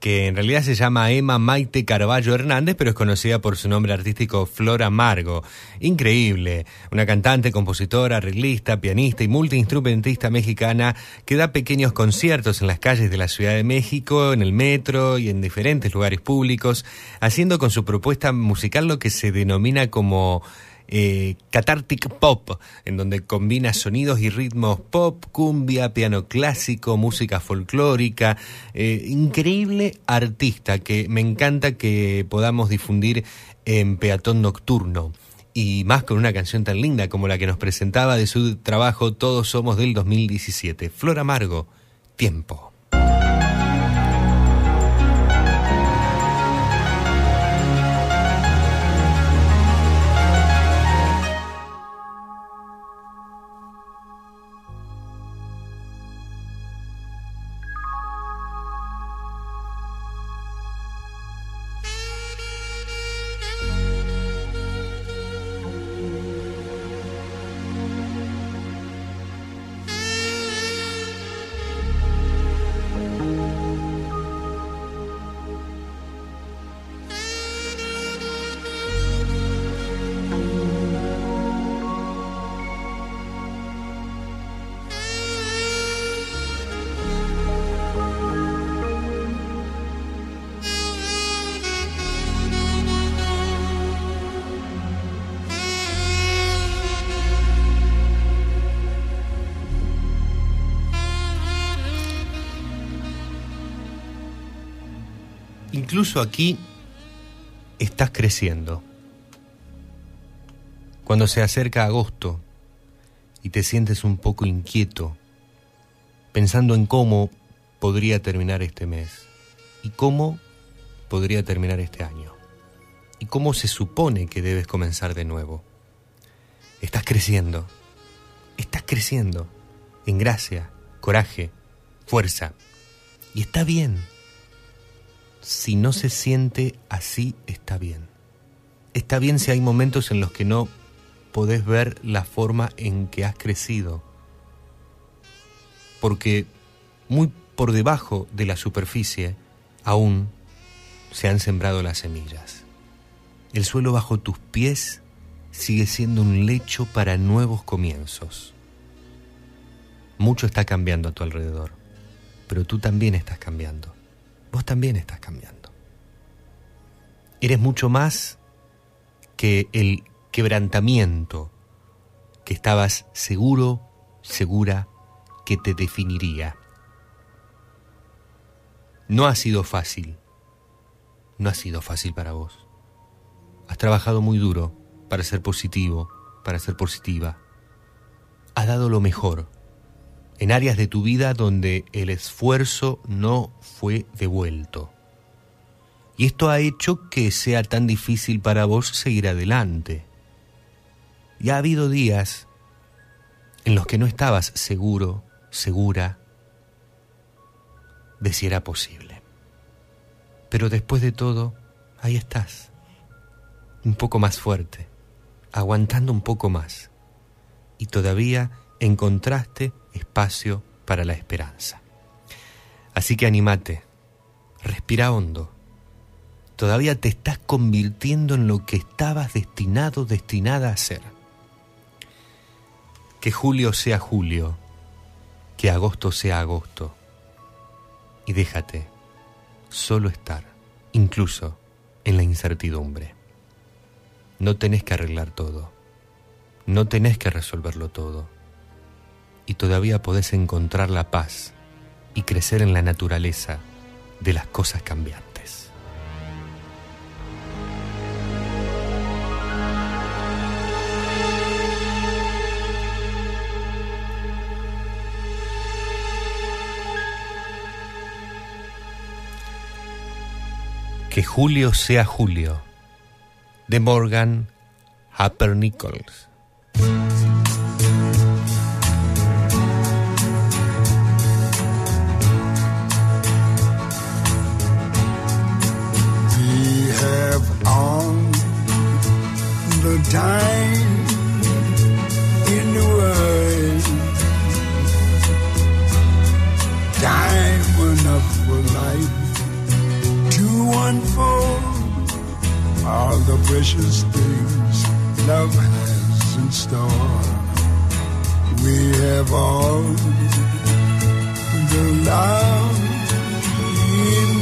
que en realidad se llama Emma Maite Carballo Hernández, pero es conocida por su nombre artístico Flor Amargo. Increíble, una cantante, compositora, arreglista, pianista y multiinstrumentista mexicana que da pequeños conciertos en las calles de la Ciudad de México, en el metro y en diferentes lugares públicos, haciendo con su propuesta musical lo que se denomina como eh, Cathartic Pop, en donde combina sonidos y ritmos pop, cumbia, piano clásico, música folclórica. eh, increíble artista que me encanta que podamos difundir en Peatón Nocturno. Y más con una canción tan linda como la que nos presentaba de su trabajo Todos Somos del 2017. Flor Amargo, Tiempo. Incluso aquí estás creciendo. Cuando se acerca agosto y te sientes un poco inquieto, pensando en cómo podría terminar este mes y cómo podría terminar este año y cómo se supone que debes comenzar de nuevo. Estás creciendo, estás creciendo en gracia, coraje, fuerza. Y está bien. Si no se siente así, está bien. Está bien si hay momentos en los que no podés ver la forma en que has crecido. Porque muy por debajo de la superficie aún se han sembrado las semillas. El suelo bajo tus pies sigue siendo un lecho para nuevos comienzos. Mucho está cambiando a tu alrededor, pero tú también estás cambiando. Vos también estás cambiando. Eres mucho más que el quebrantamiento que estabas seguro, segura que te definiría. No ha sido fácil. No ha sido fácil para vos. Has trabajado muy duro para ser positivo, para ser positiva. Has dado lo mejor en áreas de tu vida donde el esfuerzo no fue devuelto. Y esto ha hecho que sea tan difícil para vos seguir adelante. Y ha habido días en los que no estabas seguro, segura de si era posible. Pero después de todo, ahí estás, un poco más fuerte, aguantando un poco más. Y todavía encontraste espacio para la esperanza. Así que animate, respira hondo. Todavía te estás convirtiendo en lo que estabas destinado, destinada a ser. Que julio sea julio, que agosto sea agosto. Y déjate solo estar, incluso en la incertidumbre. No tenés que arreglar todo, no tenés que resolverlo todo y todavía podés encontrar la paz y crecer en la naturaleza de las cosas cambiantes. Que julio sea julio, de Morgan Harper Nichols. Have all the time in the world. Time enough for life to unfold all the precious things love has in store. We have all the love in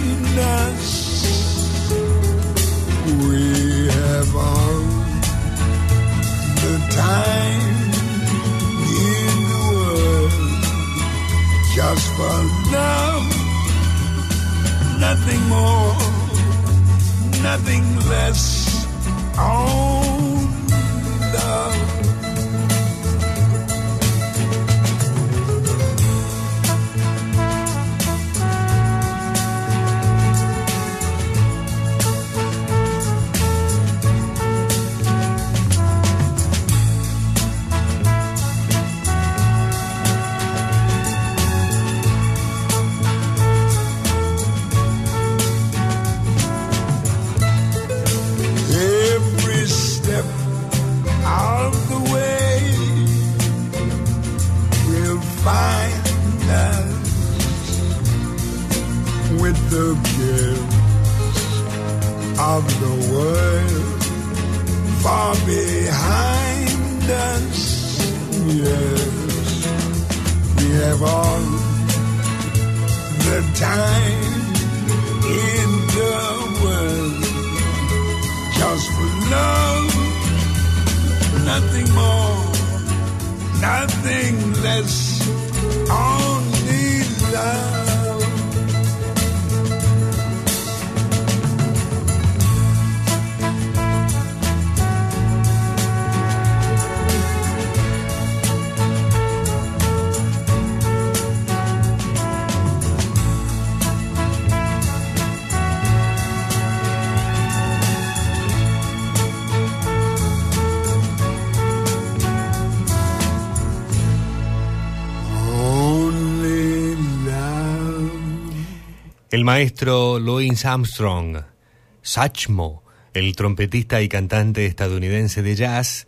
We have all the time in the world just for love, nothing more, nothing less. On of the world far behind us. Yes, we have all the time in the world just for love, nothing more, nothing less, only love. El maestro Louis Armstrong, Satchmo, el trompetista y cantante estadounidense de jazz,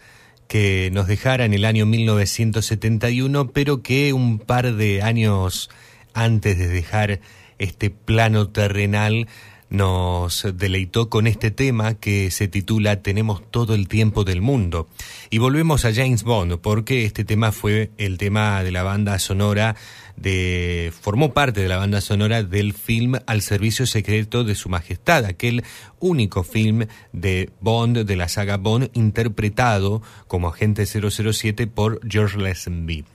que nos dejara en el año 1971, pero que un par de años antes de dejar este plano terrenal nos deleitó con este tema que se titula Tenemos todo el tiempo del mundo. Y volvemos a James Bond, porque este tema fue el tema de la banda sonora de formó parte de la banda sonora del film Al servicio secreto de su majestad, aquel único film de Bond de la saga Bond interpretado como agente 007 por George Lazenby.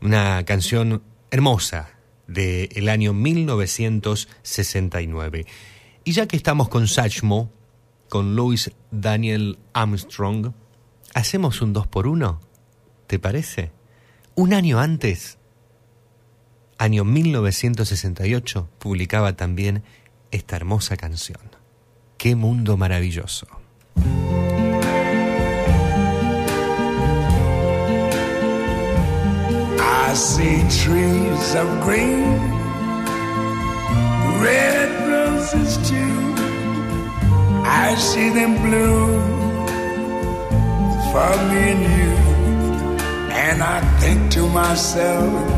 Una canción hermosa del año 1969. Y ya que estamos con Satchmo, con Louis Daniel Armstrong, hacemos un 2 por 1 ¿te parece? Un año antes, año 1968, publicaba también esta hermosa canción. ¡Qué mundo maravilloso! I see trees of green, red roses too. I see them bloom for me and you. And I think to myself,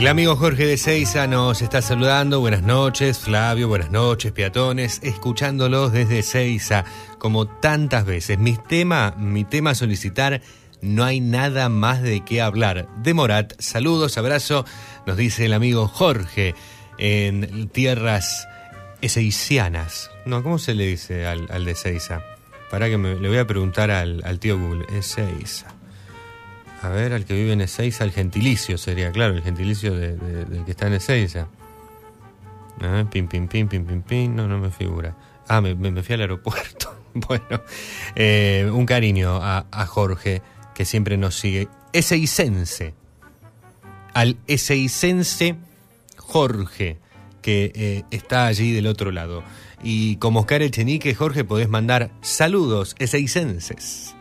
El amigo Jorge de Seiza nos está saludando. Buenas noches, Flavio. Buenas noches, peatones. Escuchándolos desde Seiza, como tantas veces. Mi tema, mi tema a solicitar, no hay nada más de qué hablar. De Morat, saludos, abrazo, nos dice el amigo Jorge en tierras Eseicianas. No, ¿cómo se le dice al, de Ezeiza? Para que me, le voy a preguntar al, al tío Google. Ezeiza. A ver, al que vive en Ezeiza, el gentilicio sería, claro, el gentilicio de- de- del que está en Ezeiza. Ah, pim, pim, pim, pim, pim, pim. No, no me figura. Ah, me, me- fui al aeropuerto. [LAUGHS] bueno, eh, un cariño a, a Jorge, que siempre nos sigue. Ezeicense. Al ezeicense Jorge, que eh, está allí del otro lado. Y como Oscar Echenique, Jorge, podés mandar saludos ezeicenses.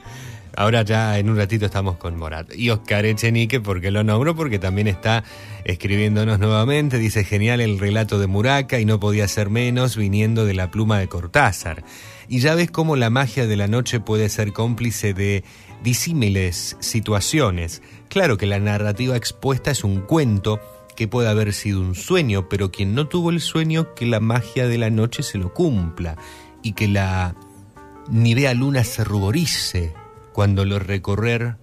Ahora ya en un ratito estamos con Morat. Y Oscar Echenique, porque lo nombro, porque también está escribiéndonos nuevamente. Dice, genial el relato de Muraca y no podía ser menos viniendo de la pluma de Cortázar. Y ya ves cómo la magia de la noche puede ser cómplice de disímiles situaciones. Claro que la narrativa expuesta es un cuento que puede haber sido un sueño, pero quien no tuvo el sueño, que la magia de la noche se lo cumpla y que la nivea luna se ruborice cuando lo recorrer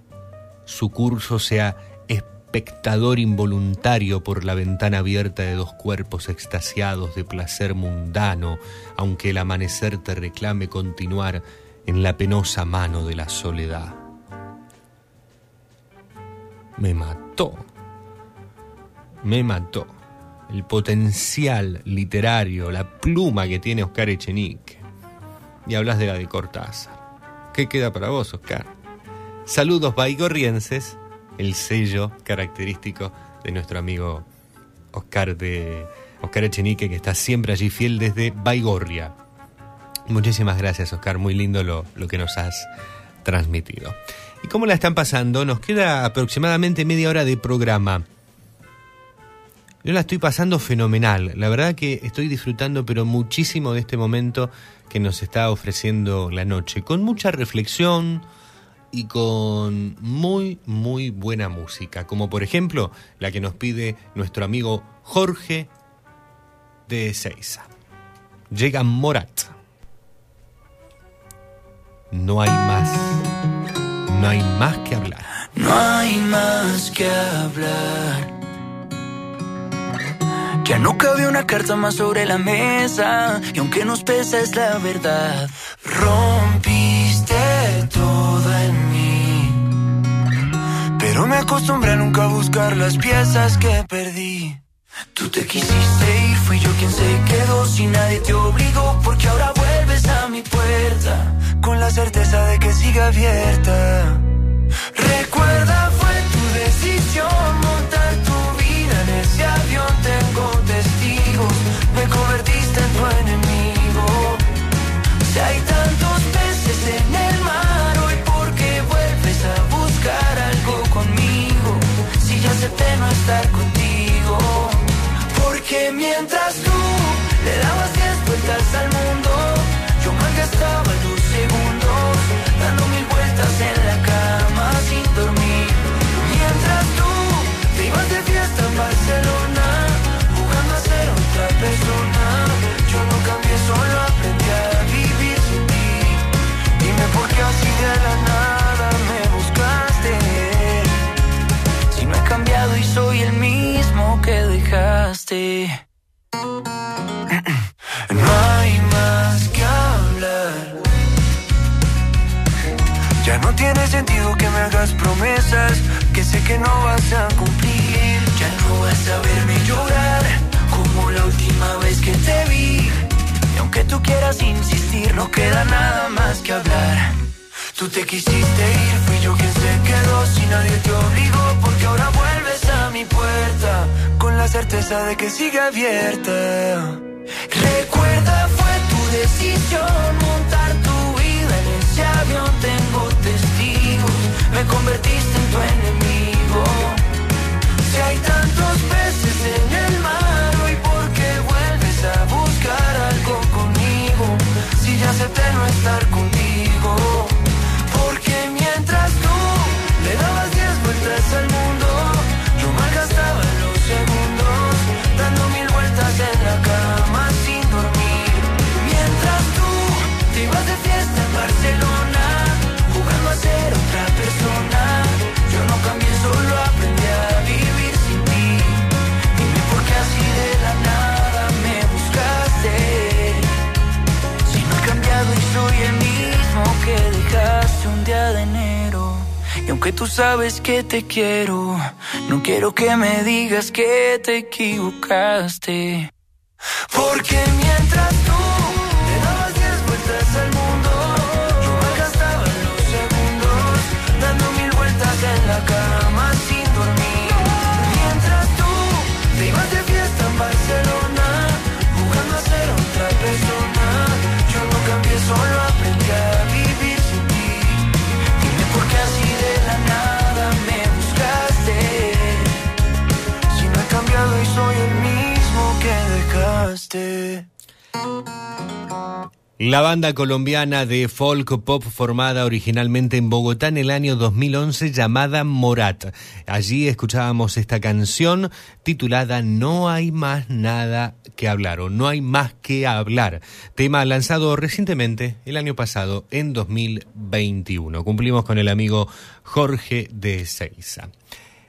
su curso sea espectador involuntario por la ventana abierta de dos cuerpos extasiados de placer mundano, aunque el amanecer te reclame continuar en la penosa mano de la soledad. Me mató, me mató el potencial literario, la pluma que tiene Oscar Echenique. Y hablas de la de Cortázar. ¿Qué queda para vos, Oscar? Saludos baigorrienses, el sello característico de nuestro amigo Oscar de Oscar Echenique, que está siempre allí fiel desde Baigorria. Muchísimas gracias, Oscar. Muy lindo lo, lo que nos has transmitido. ¿Y cómo la están pasando? Nos queda aproximadamente media hora de programa. Yo la estoy pasando fenomenal. La verdad que estoy disfrutando pero muchísimo de este momento que nos está ofreciendo la noche. Con mucha reflexión y con muy, muy buena música. Como por ejemplo la que nos pide nuestro amigo Jorge de Ezeiza. Llega Morat. No hay más. No hay más que hablar. No hay más que hablar. Ya no cabe una carta más sobre la mesa. Y aunque nos pesa es la verdad. Rompiste todo en mí. Pero me acostumbré a nunca buscar las piezas que perdí. Tú te quisiste ir, fui yo quien se quedó. Si nadie te obligó, porque ahora vuelves a mi puerta. Con la certeza de que sigue abierta. Recuerda, No estar contigo. Porque mientras No hay más que hablar. Ya no tiene sentido que me hagas promesas que sé que no vas a cumplir. Ya no vas a verme llorar como la última vez que te vi. Y aunque tú quieras insistir, no queda nada más que hablar. Tú te quisiste ir, fui yo quien se quedó, si nadie te obligó, porque ahora vuelves a con la certeza de que sigue abierta. Recuerda, fue tu decisión montar tu vida en ese avión, tengo testigos, me convertiste en tu enemigo. Si hay tantos peces en el mar, hoy por qué vuelves a buscar algo conmigo, si ya acepté no estar contigo. Aunque tú sabes que te quiero, no quiero que me digas que te equivocaste. Porque mientras tú le dabas diez vueltas al mundo, La banda colombiana de folk pop formada originalmente en Bogotá en el año 2011 llamada Morat. Allí escuchábamos esta canción titulada No hay más nada que hablar o No hay más que hablar. Tema lanzado recientemente el año pasado en 2021. Cumplimos con el amigo Jorge de Seiza.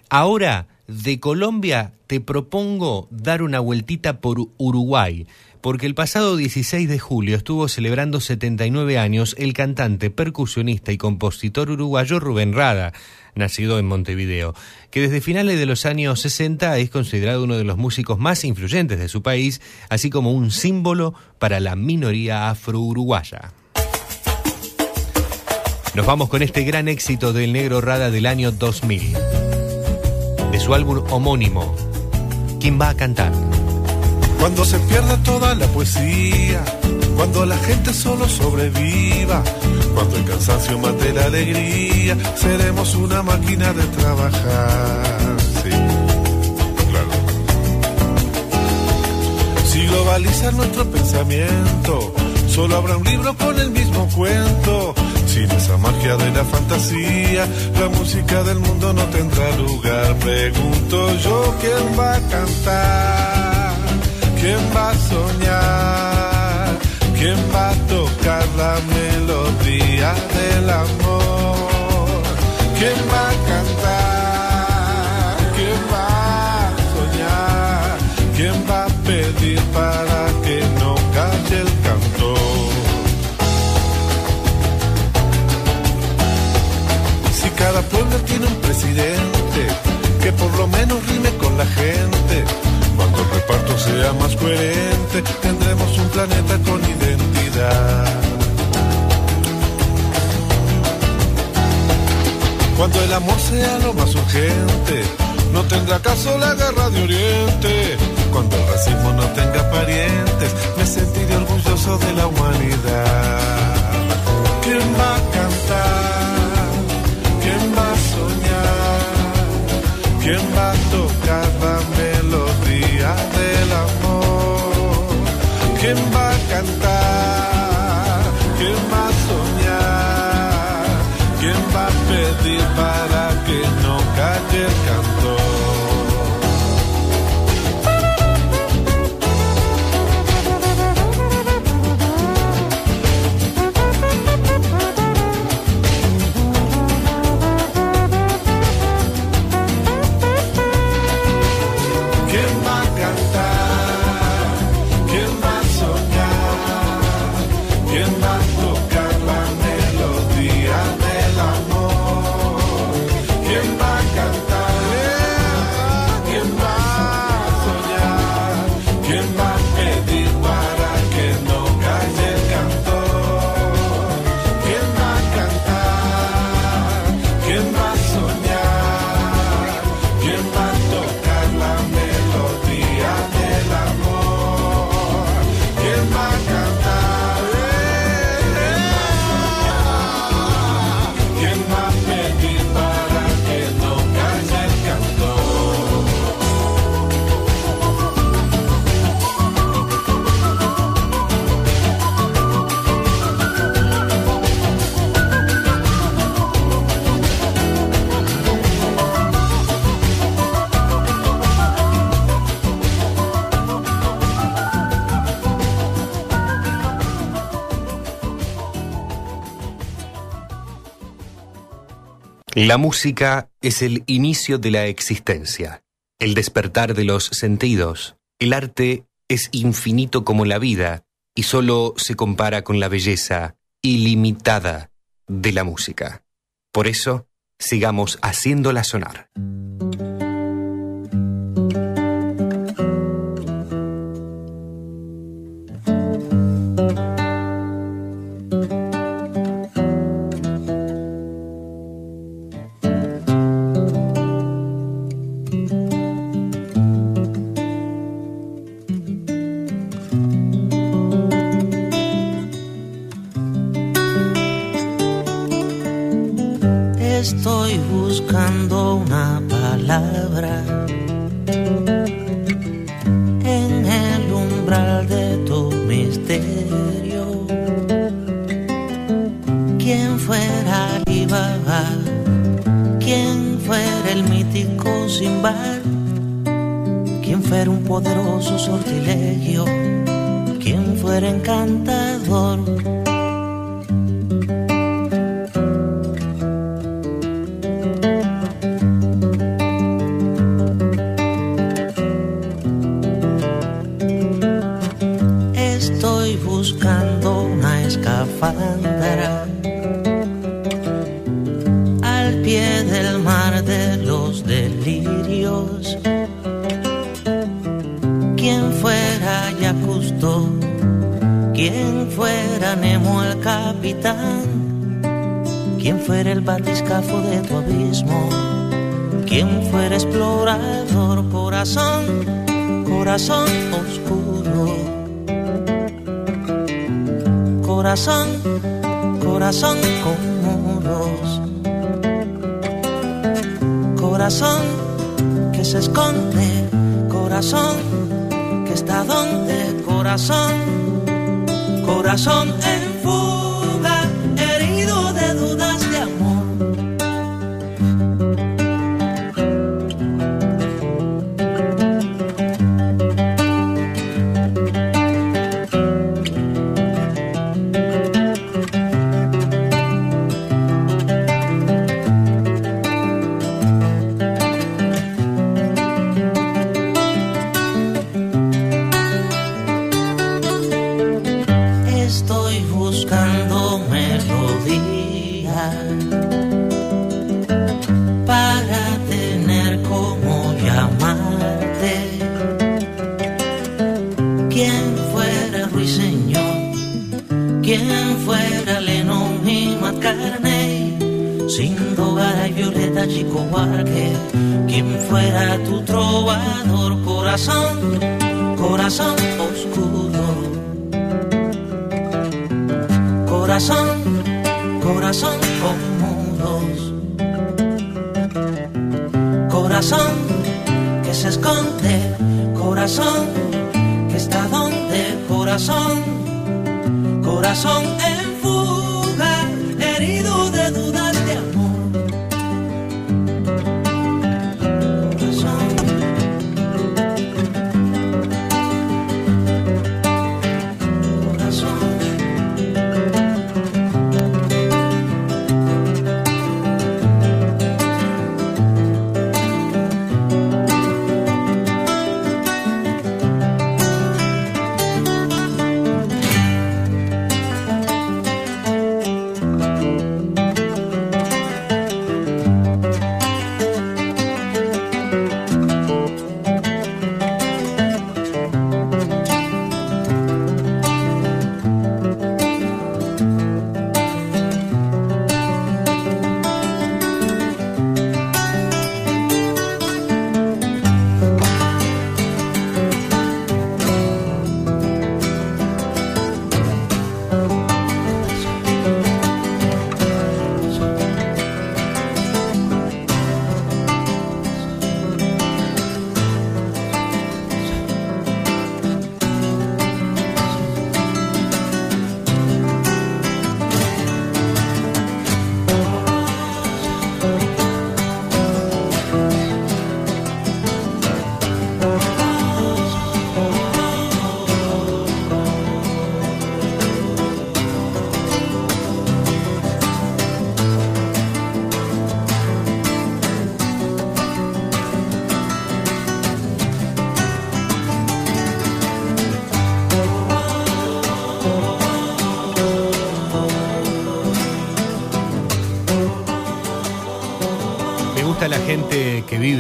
Ahora, de Colombia, te propongo dar una vueltita por Uruguay, porque el pasado 16 de julio estuvo celebrando 79 años el cantante, percusionista y compositor uruguayo Rubén Rada, nacido en Montevideo, que desde finales de los años 60 es considerado uno de los músicos más influyentes de su país, así como un símbolo para la minoría afro-uruguaya. Nos vamos con este gran éxito del negro Rada del año 2000 de su álbum homónimo. ¿Quién va a cantar? Cuando se pierda toda la poesía, cuando la gente solo sobreviva, cuando el cansancio mate la alegría, seremos una máquina de trabajar. Sí, claro. Si globalizan nuestro pensamiento, solo habrá un libro con el mismo cuento. Sin esa magia de la fantasía, la música del mundo no tendrá lugar. Pregunto yo quién va a cantar, quién va a soñar, quién va a tocar la melodía del amor, quién va a cantar, cada pueblo tiene un presidente que por lo menos rime con la gente, cuando el reparto sea más coherente, tendremos un planeta con identidad. Cuando el amor sea lo más urgente, no tendrá caso la guerra de Oriente. Cuando el racismo no tenga parientes, me sentiré orgulloso de la humanidad. ¿Quién va a cantar? ¿Quién va a tocar la melodía del amor? ¿Quién va a cantar? ¿Quién va a soñar? ¿Quién va a pedir para La música es el inicio de la existencia, el despertar de los sentidos. El arte es infinito como la vida y solo se compara con la belleza ilimitada de la música. Por eso, sigamos haciéndola sonar. poderoso sortilegio, quien fuera encantador. Estoy buscando una escafada capitán, quien fuera el batiscafo de tu abismo, quien fuera explorador, corazón, corazón oscuro, corazón, corazón con muros, corazón que se esconde, corazón que está donde, corazón, corazón en fuego.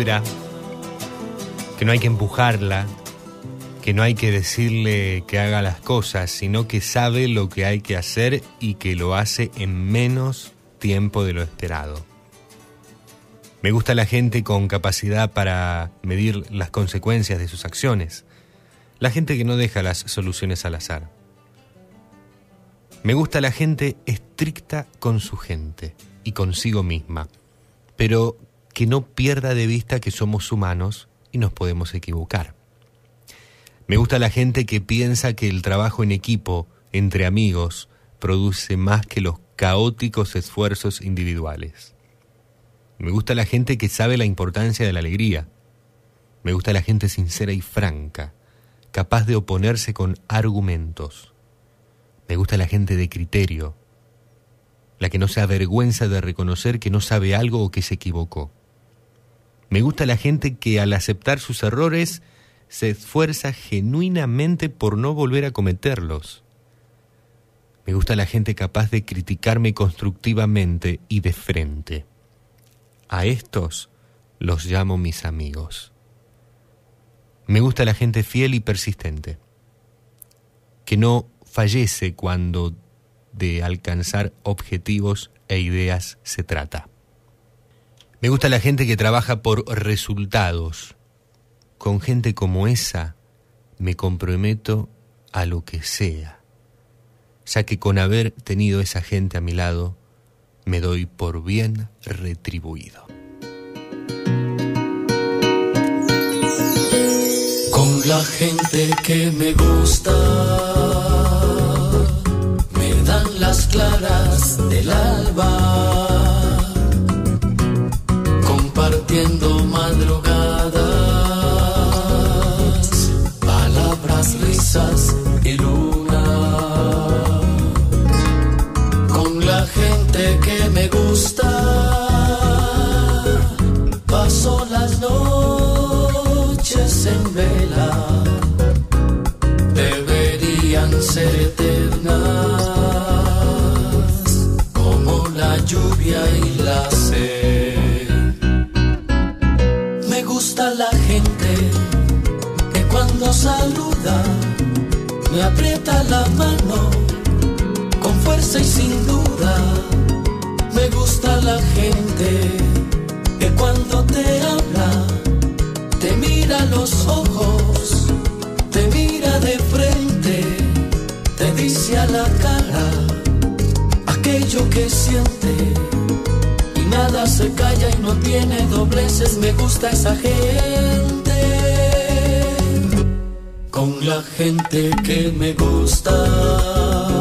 Que no hay que empujarla, que no hay que decirle que haga las cosas, sino que sabe lo que hay que hacer y que lo hace en menos tiempo de lo esperado. Me gusta la gente con capacidad para medir las consecuencias de sus acciones, la gente que no deja las soluciones al azar. Me gusta la gente estricta con su gente y consigo misma, pero que no pierda de vista que somos humanos y nos podemos equivocar. Me gusta la gente que piensa que el trabajo en equipo, entre amigos, produce más que los caóticos esfuerzos individuales. Me gusta la gente que sabe la importancia de la alegría. Me gusta la gente sincera y franca, capaz de oponerse con argumentos. Me gusta la gente de criterio, la que no se avergüenza de reconocer que no sabe algo o que se equivocó. Me gusta la gente que al aceptar sus errores se esfuerza genuinamente por no volver a cometerlos. Me gusta la gente capaz de criticarme constructivamente y de frente. A estos los llamo mis amigos. Me gusta la gente fiel y persistente, que no fallece cuando de alcanzar objetivos e ideas se trata. Me gusta la gente que trabaja por resultados. Con gente como esa me comprometo a lo que sea, ya que con haber tenido esa gente a mi lado, me doy por bien retribuido. Con la gente que me gusta, me dan las claras del alba, saluda me aprieta la mano con fuerza y sin duda. Me gusta la gente que cuando te habla te mira los ojos, te mira de frente, te dice a la cara aquello que siente y nada se calla y no tiene dobleces. Me gusta esa gente la gente que me gusta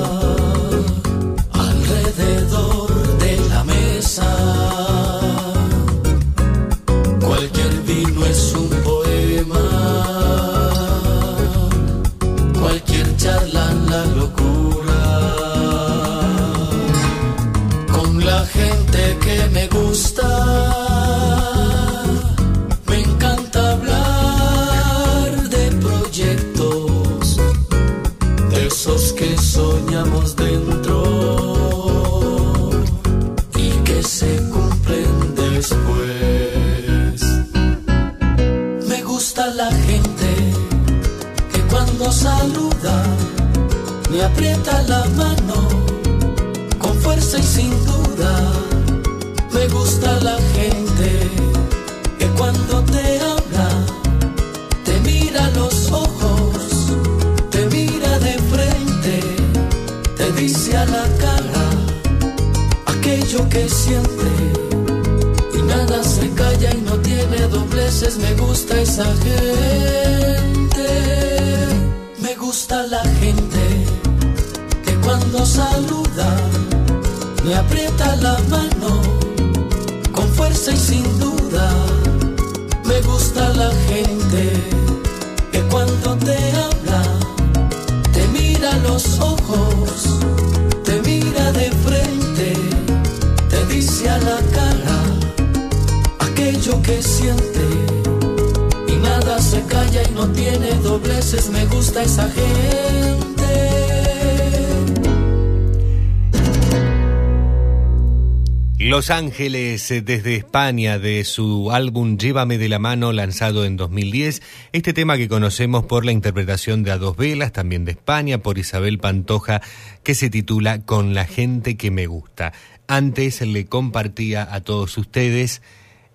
Ángeles eh, desde España de su álbum Llévame de la mano lanzado en 2010, este tema que conocemos por la interpretación de A Dos Velas, también de España, por Isabel Pantoja, que se titula Con la gente que me gusta. Antes le compartía a todos ustedes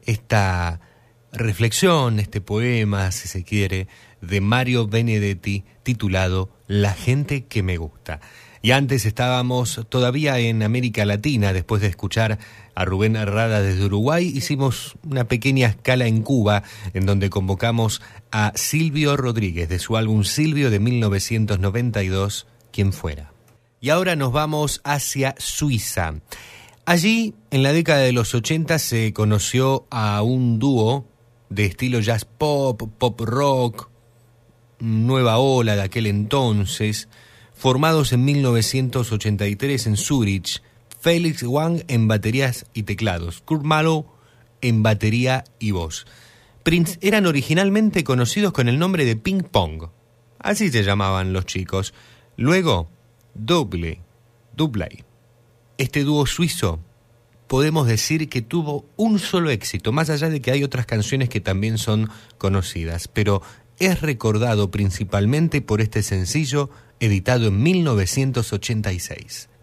esta reflexión, este poema, si se quiere, de Mario Benedetti titulado La gente que me gusta. Y antes estábamos todavía en América Latina, después de escuchar a Rubén Herrada desde Uruguay, hicimos una pequeña escala en Cuba, en donde convocamos a Silvio Rodríguez de su álbum Silvio de 1992, Quien fuera. Y ahora nos vamos hacia Suiza. Allí, en la década de los 80, se conoció a un dúo de estilo jazz pop, pop rock, nueva ola de aquel entonces, formados en 1983 en Zurich, Félix Wang en baterías y teclados, Kurt en batería y voz. Prince eran originalmente conocidos con el nombre de Ping Pong, así se llamaban los chicos. Luego, Double, Double. Este dúo suizo podemos decir que tuvo un solo éxito, más allá de que hay otras canciones que también son conocidas, pero es recordado principalmente por este sencillo editado en 1986,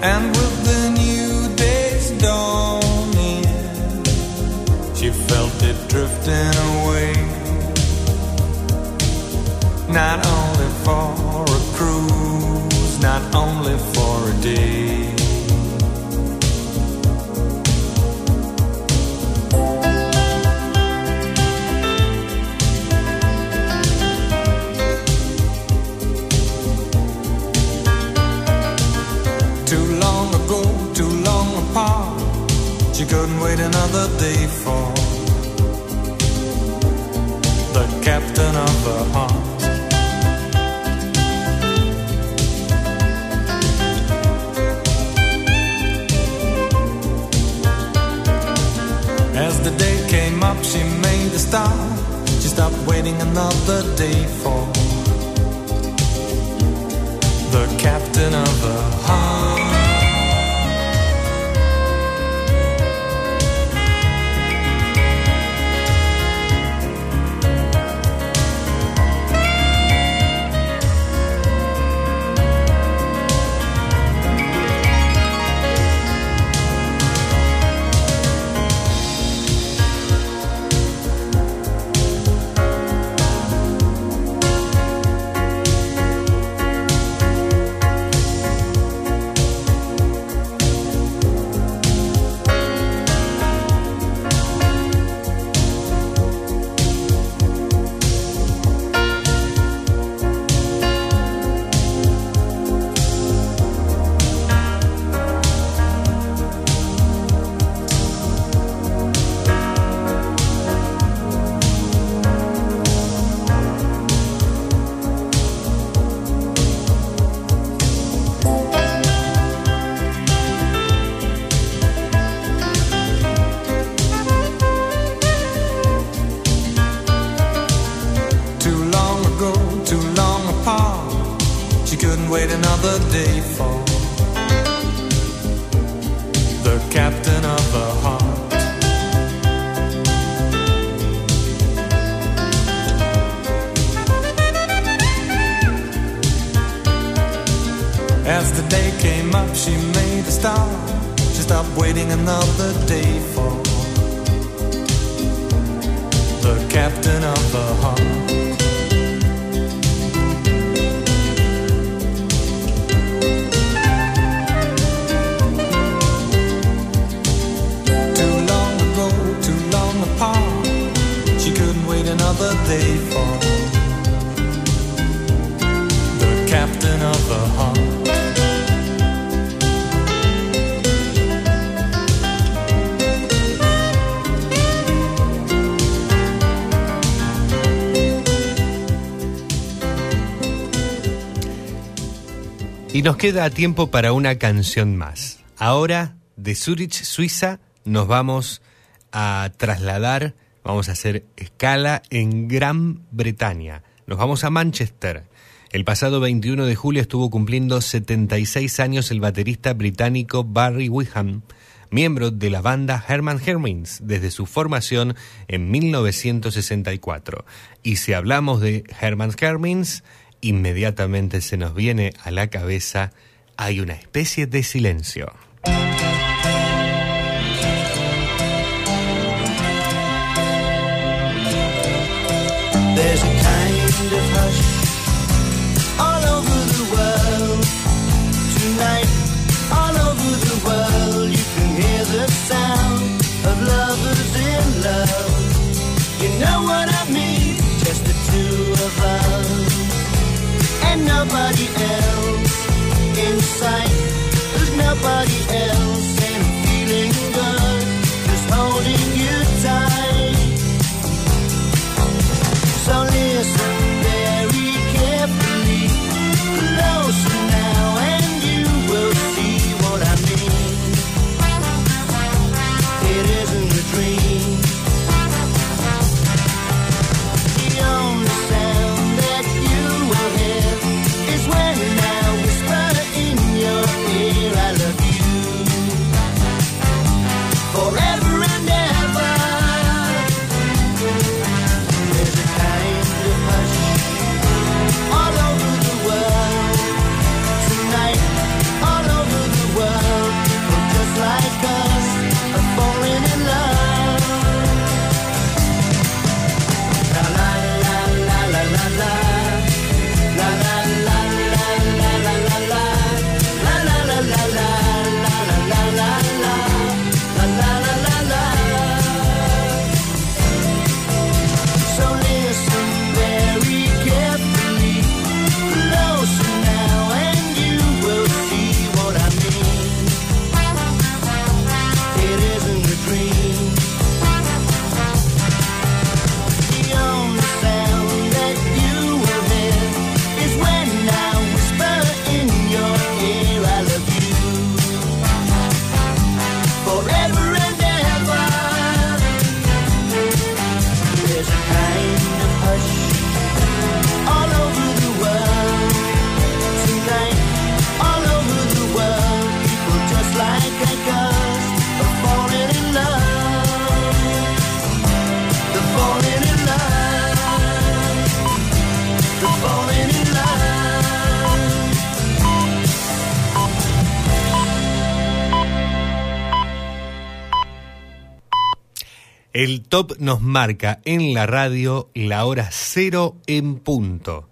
and with the new day's dawning, she felt it drifting away. Not only for a cruise, not only for a day. Y nos queda tiempo para una canción más. Ahora, de Zurich, Suiza, nos vamos a trasladar, vamos a hacer escala en Gran Bretaña. Nos vamos a Manchester. El pasado 21 de julio estuvo cumpliendo 76 años el baterista británico Barry Wickham, miembro de la banda Herman Hermins desde su formación en 1964. Y si hablamos de Herman Hermins, inmediatamente se nos viene a la cabeza hay una especie de silencio. Nobody else in sight. There's nobody else, El top nos marca en la radio la hora cero en punto.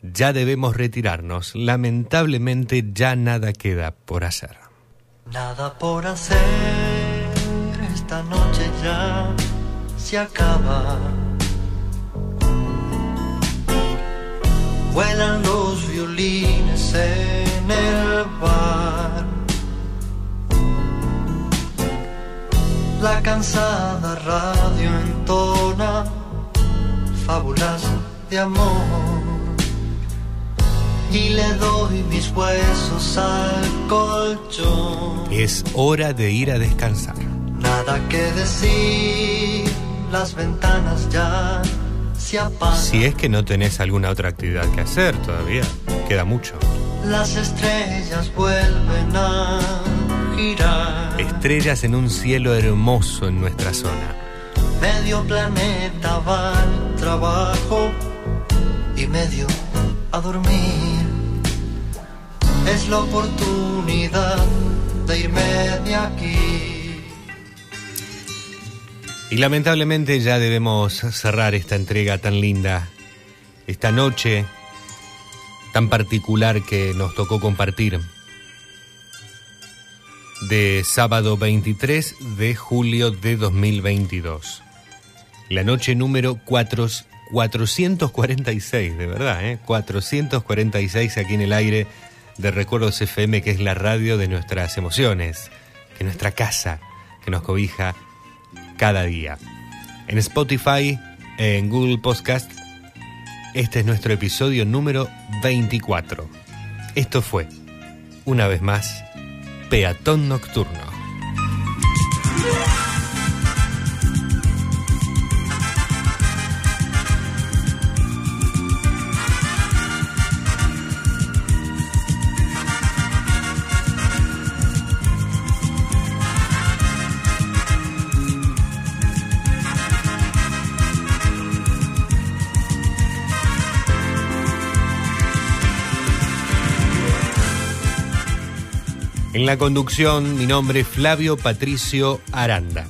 Ya debemos retirarnos. Lamentablemente ya nada queda por hacer. Nada por hacer, esta noche ya se acaba. Vuelan los violines en el bar. La cansada radio entona fábulas de amor. Y le doy mis huesos al colchón. Es hora de ir a descansar. Nada que decir, las ventanas ya se apagan. Si es que no tenés alguna otra actividad que hacer todavía, queda mucho. Las estrellas vuelven a Estrellas en un cielo hermoso en nuestra zona. Medio planeta va al trabajo y medio a dormir. Es la oportunidad de irme de aquí. Y lamentablemente ya debemos cerrar esta entrega tan linda, esta noche tan particular que nos tocó compartir. De sábado 23 de julio de 2022. La noche número 4, 446, de verdad, ¿eh? 446 aquí en el aire de Recuerdos FM, que es la radio de nuestras emociones, que es nuestra casa, que nos cobija cada día. En Spotify, en Google Podcast, este es nuestro episodio número 24. Esto fue una vez más, Peatón Nocturno. En la conducción, mi nombre es Flavio Patricio Aranda.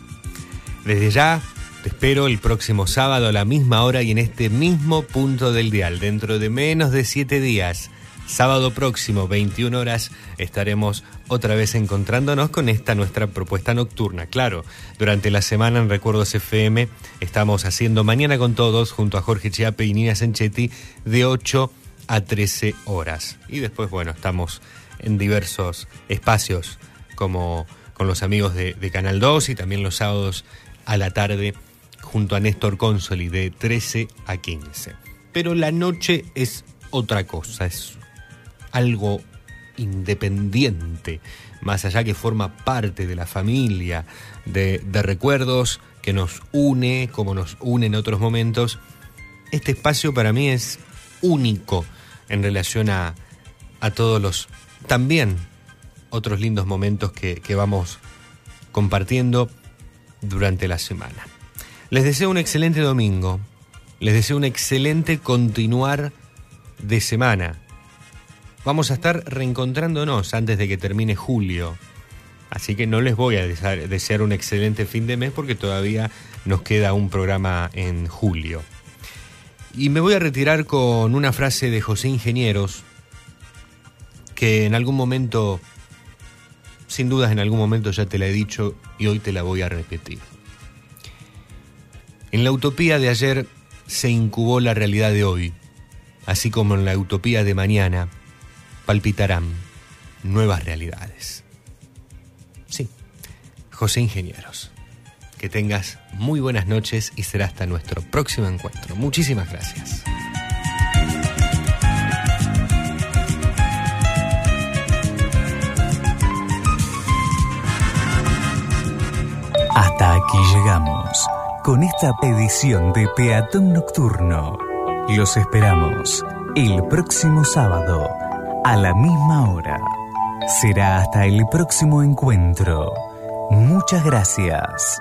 Desde ya, te espero el próximo sábado a la misma hora y en este mismo punto del dial. Dentro de menos de siete días, sábado próximo, 21 horas, estaremos otra vez encontrándonos con esta nuestra propuesta nocturna. Claro, durante la semana en Recuerdos FM estamos haciendo Mañana con Todos junto a Jorge Chiape y Nina Sanchetti de 8 a 13 horas. Y después, bueno, estamos en diversos espacios como con los amigos de, Canal 2 y también los sábados a la tarde junto a Néstor Consoli de 13 a 15. Pero la noche es otra cosa, es algo independiente, más allá que forma parte de la familia, de, de recuerdos que nos une, como nos une en otros momentos. Este espacio para mí es único en relación a, a todos los también otros lindos momentos que, vamos compartiendo durante la semana. Les deseo un excelente domingo, les deseo un excelente continuar de semana. Vamos a estar reencontrándonos antes de que termine julio. Así que no les voy a desear un excelente fin de mes porque todavía nos queda un programa en julio. Y me voy a retirar con una frase de José Ingenieros, que en algún momento, sin dudas en algún momento ya te la he dicho y hoy te la voy a repetir. En la utopía de ayer se incubó la realidad de hoy, así como en la utopía de mañana palpitarán nuevas realidades. Sí, José Ingenieros. Que tengas muy buenas noches y será hasta nuestro próximo encuentro. Muchísimas gracias. Hasta aquí llegamos con esta edición de Peatón Nocturno. Los esperamos el próximo sábado a la misma hora. Será hasta el próximo encuentro. Muchas gracias.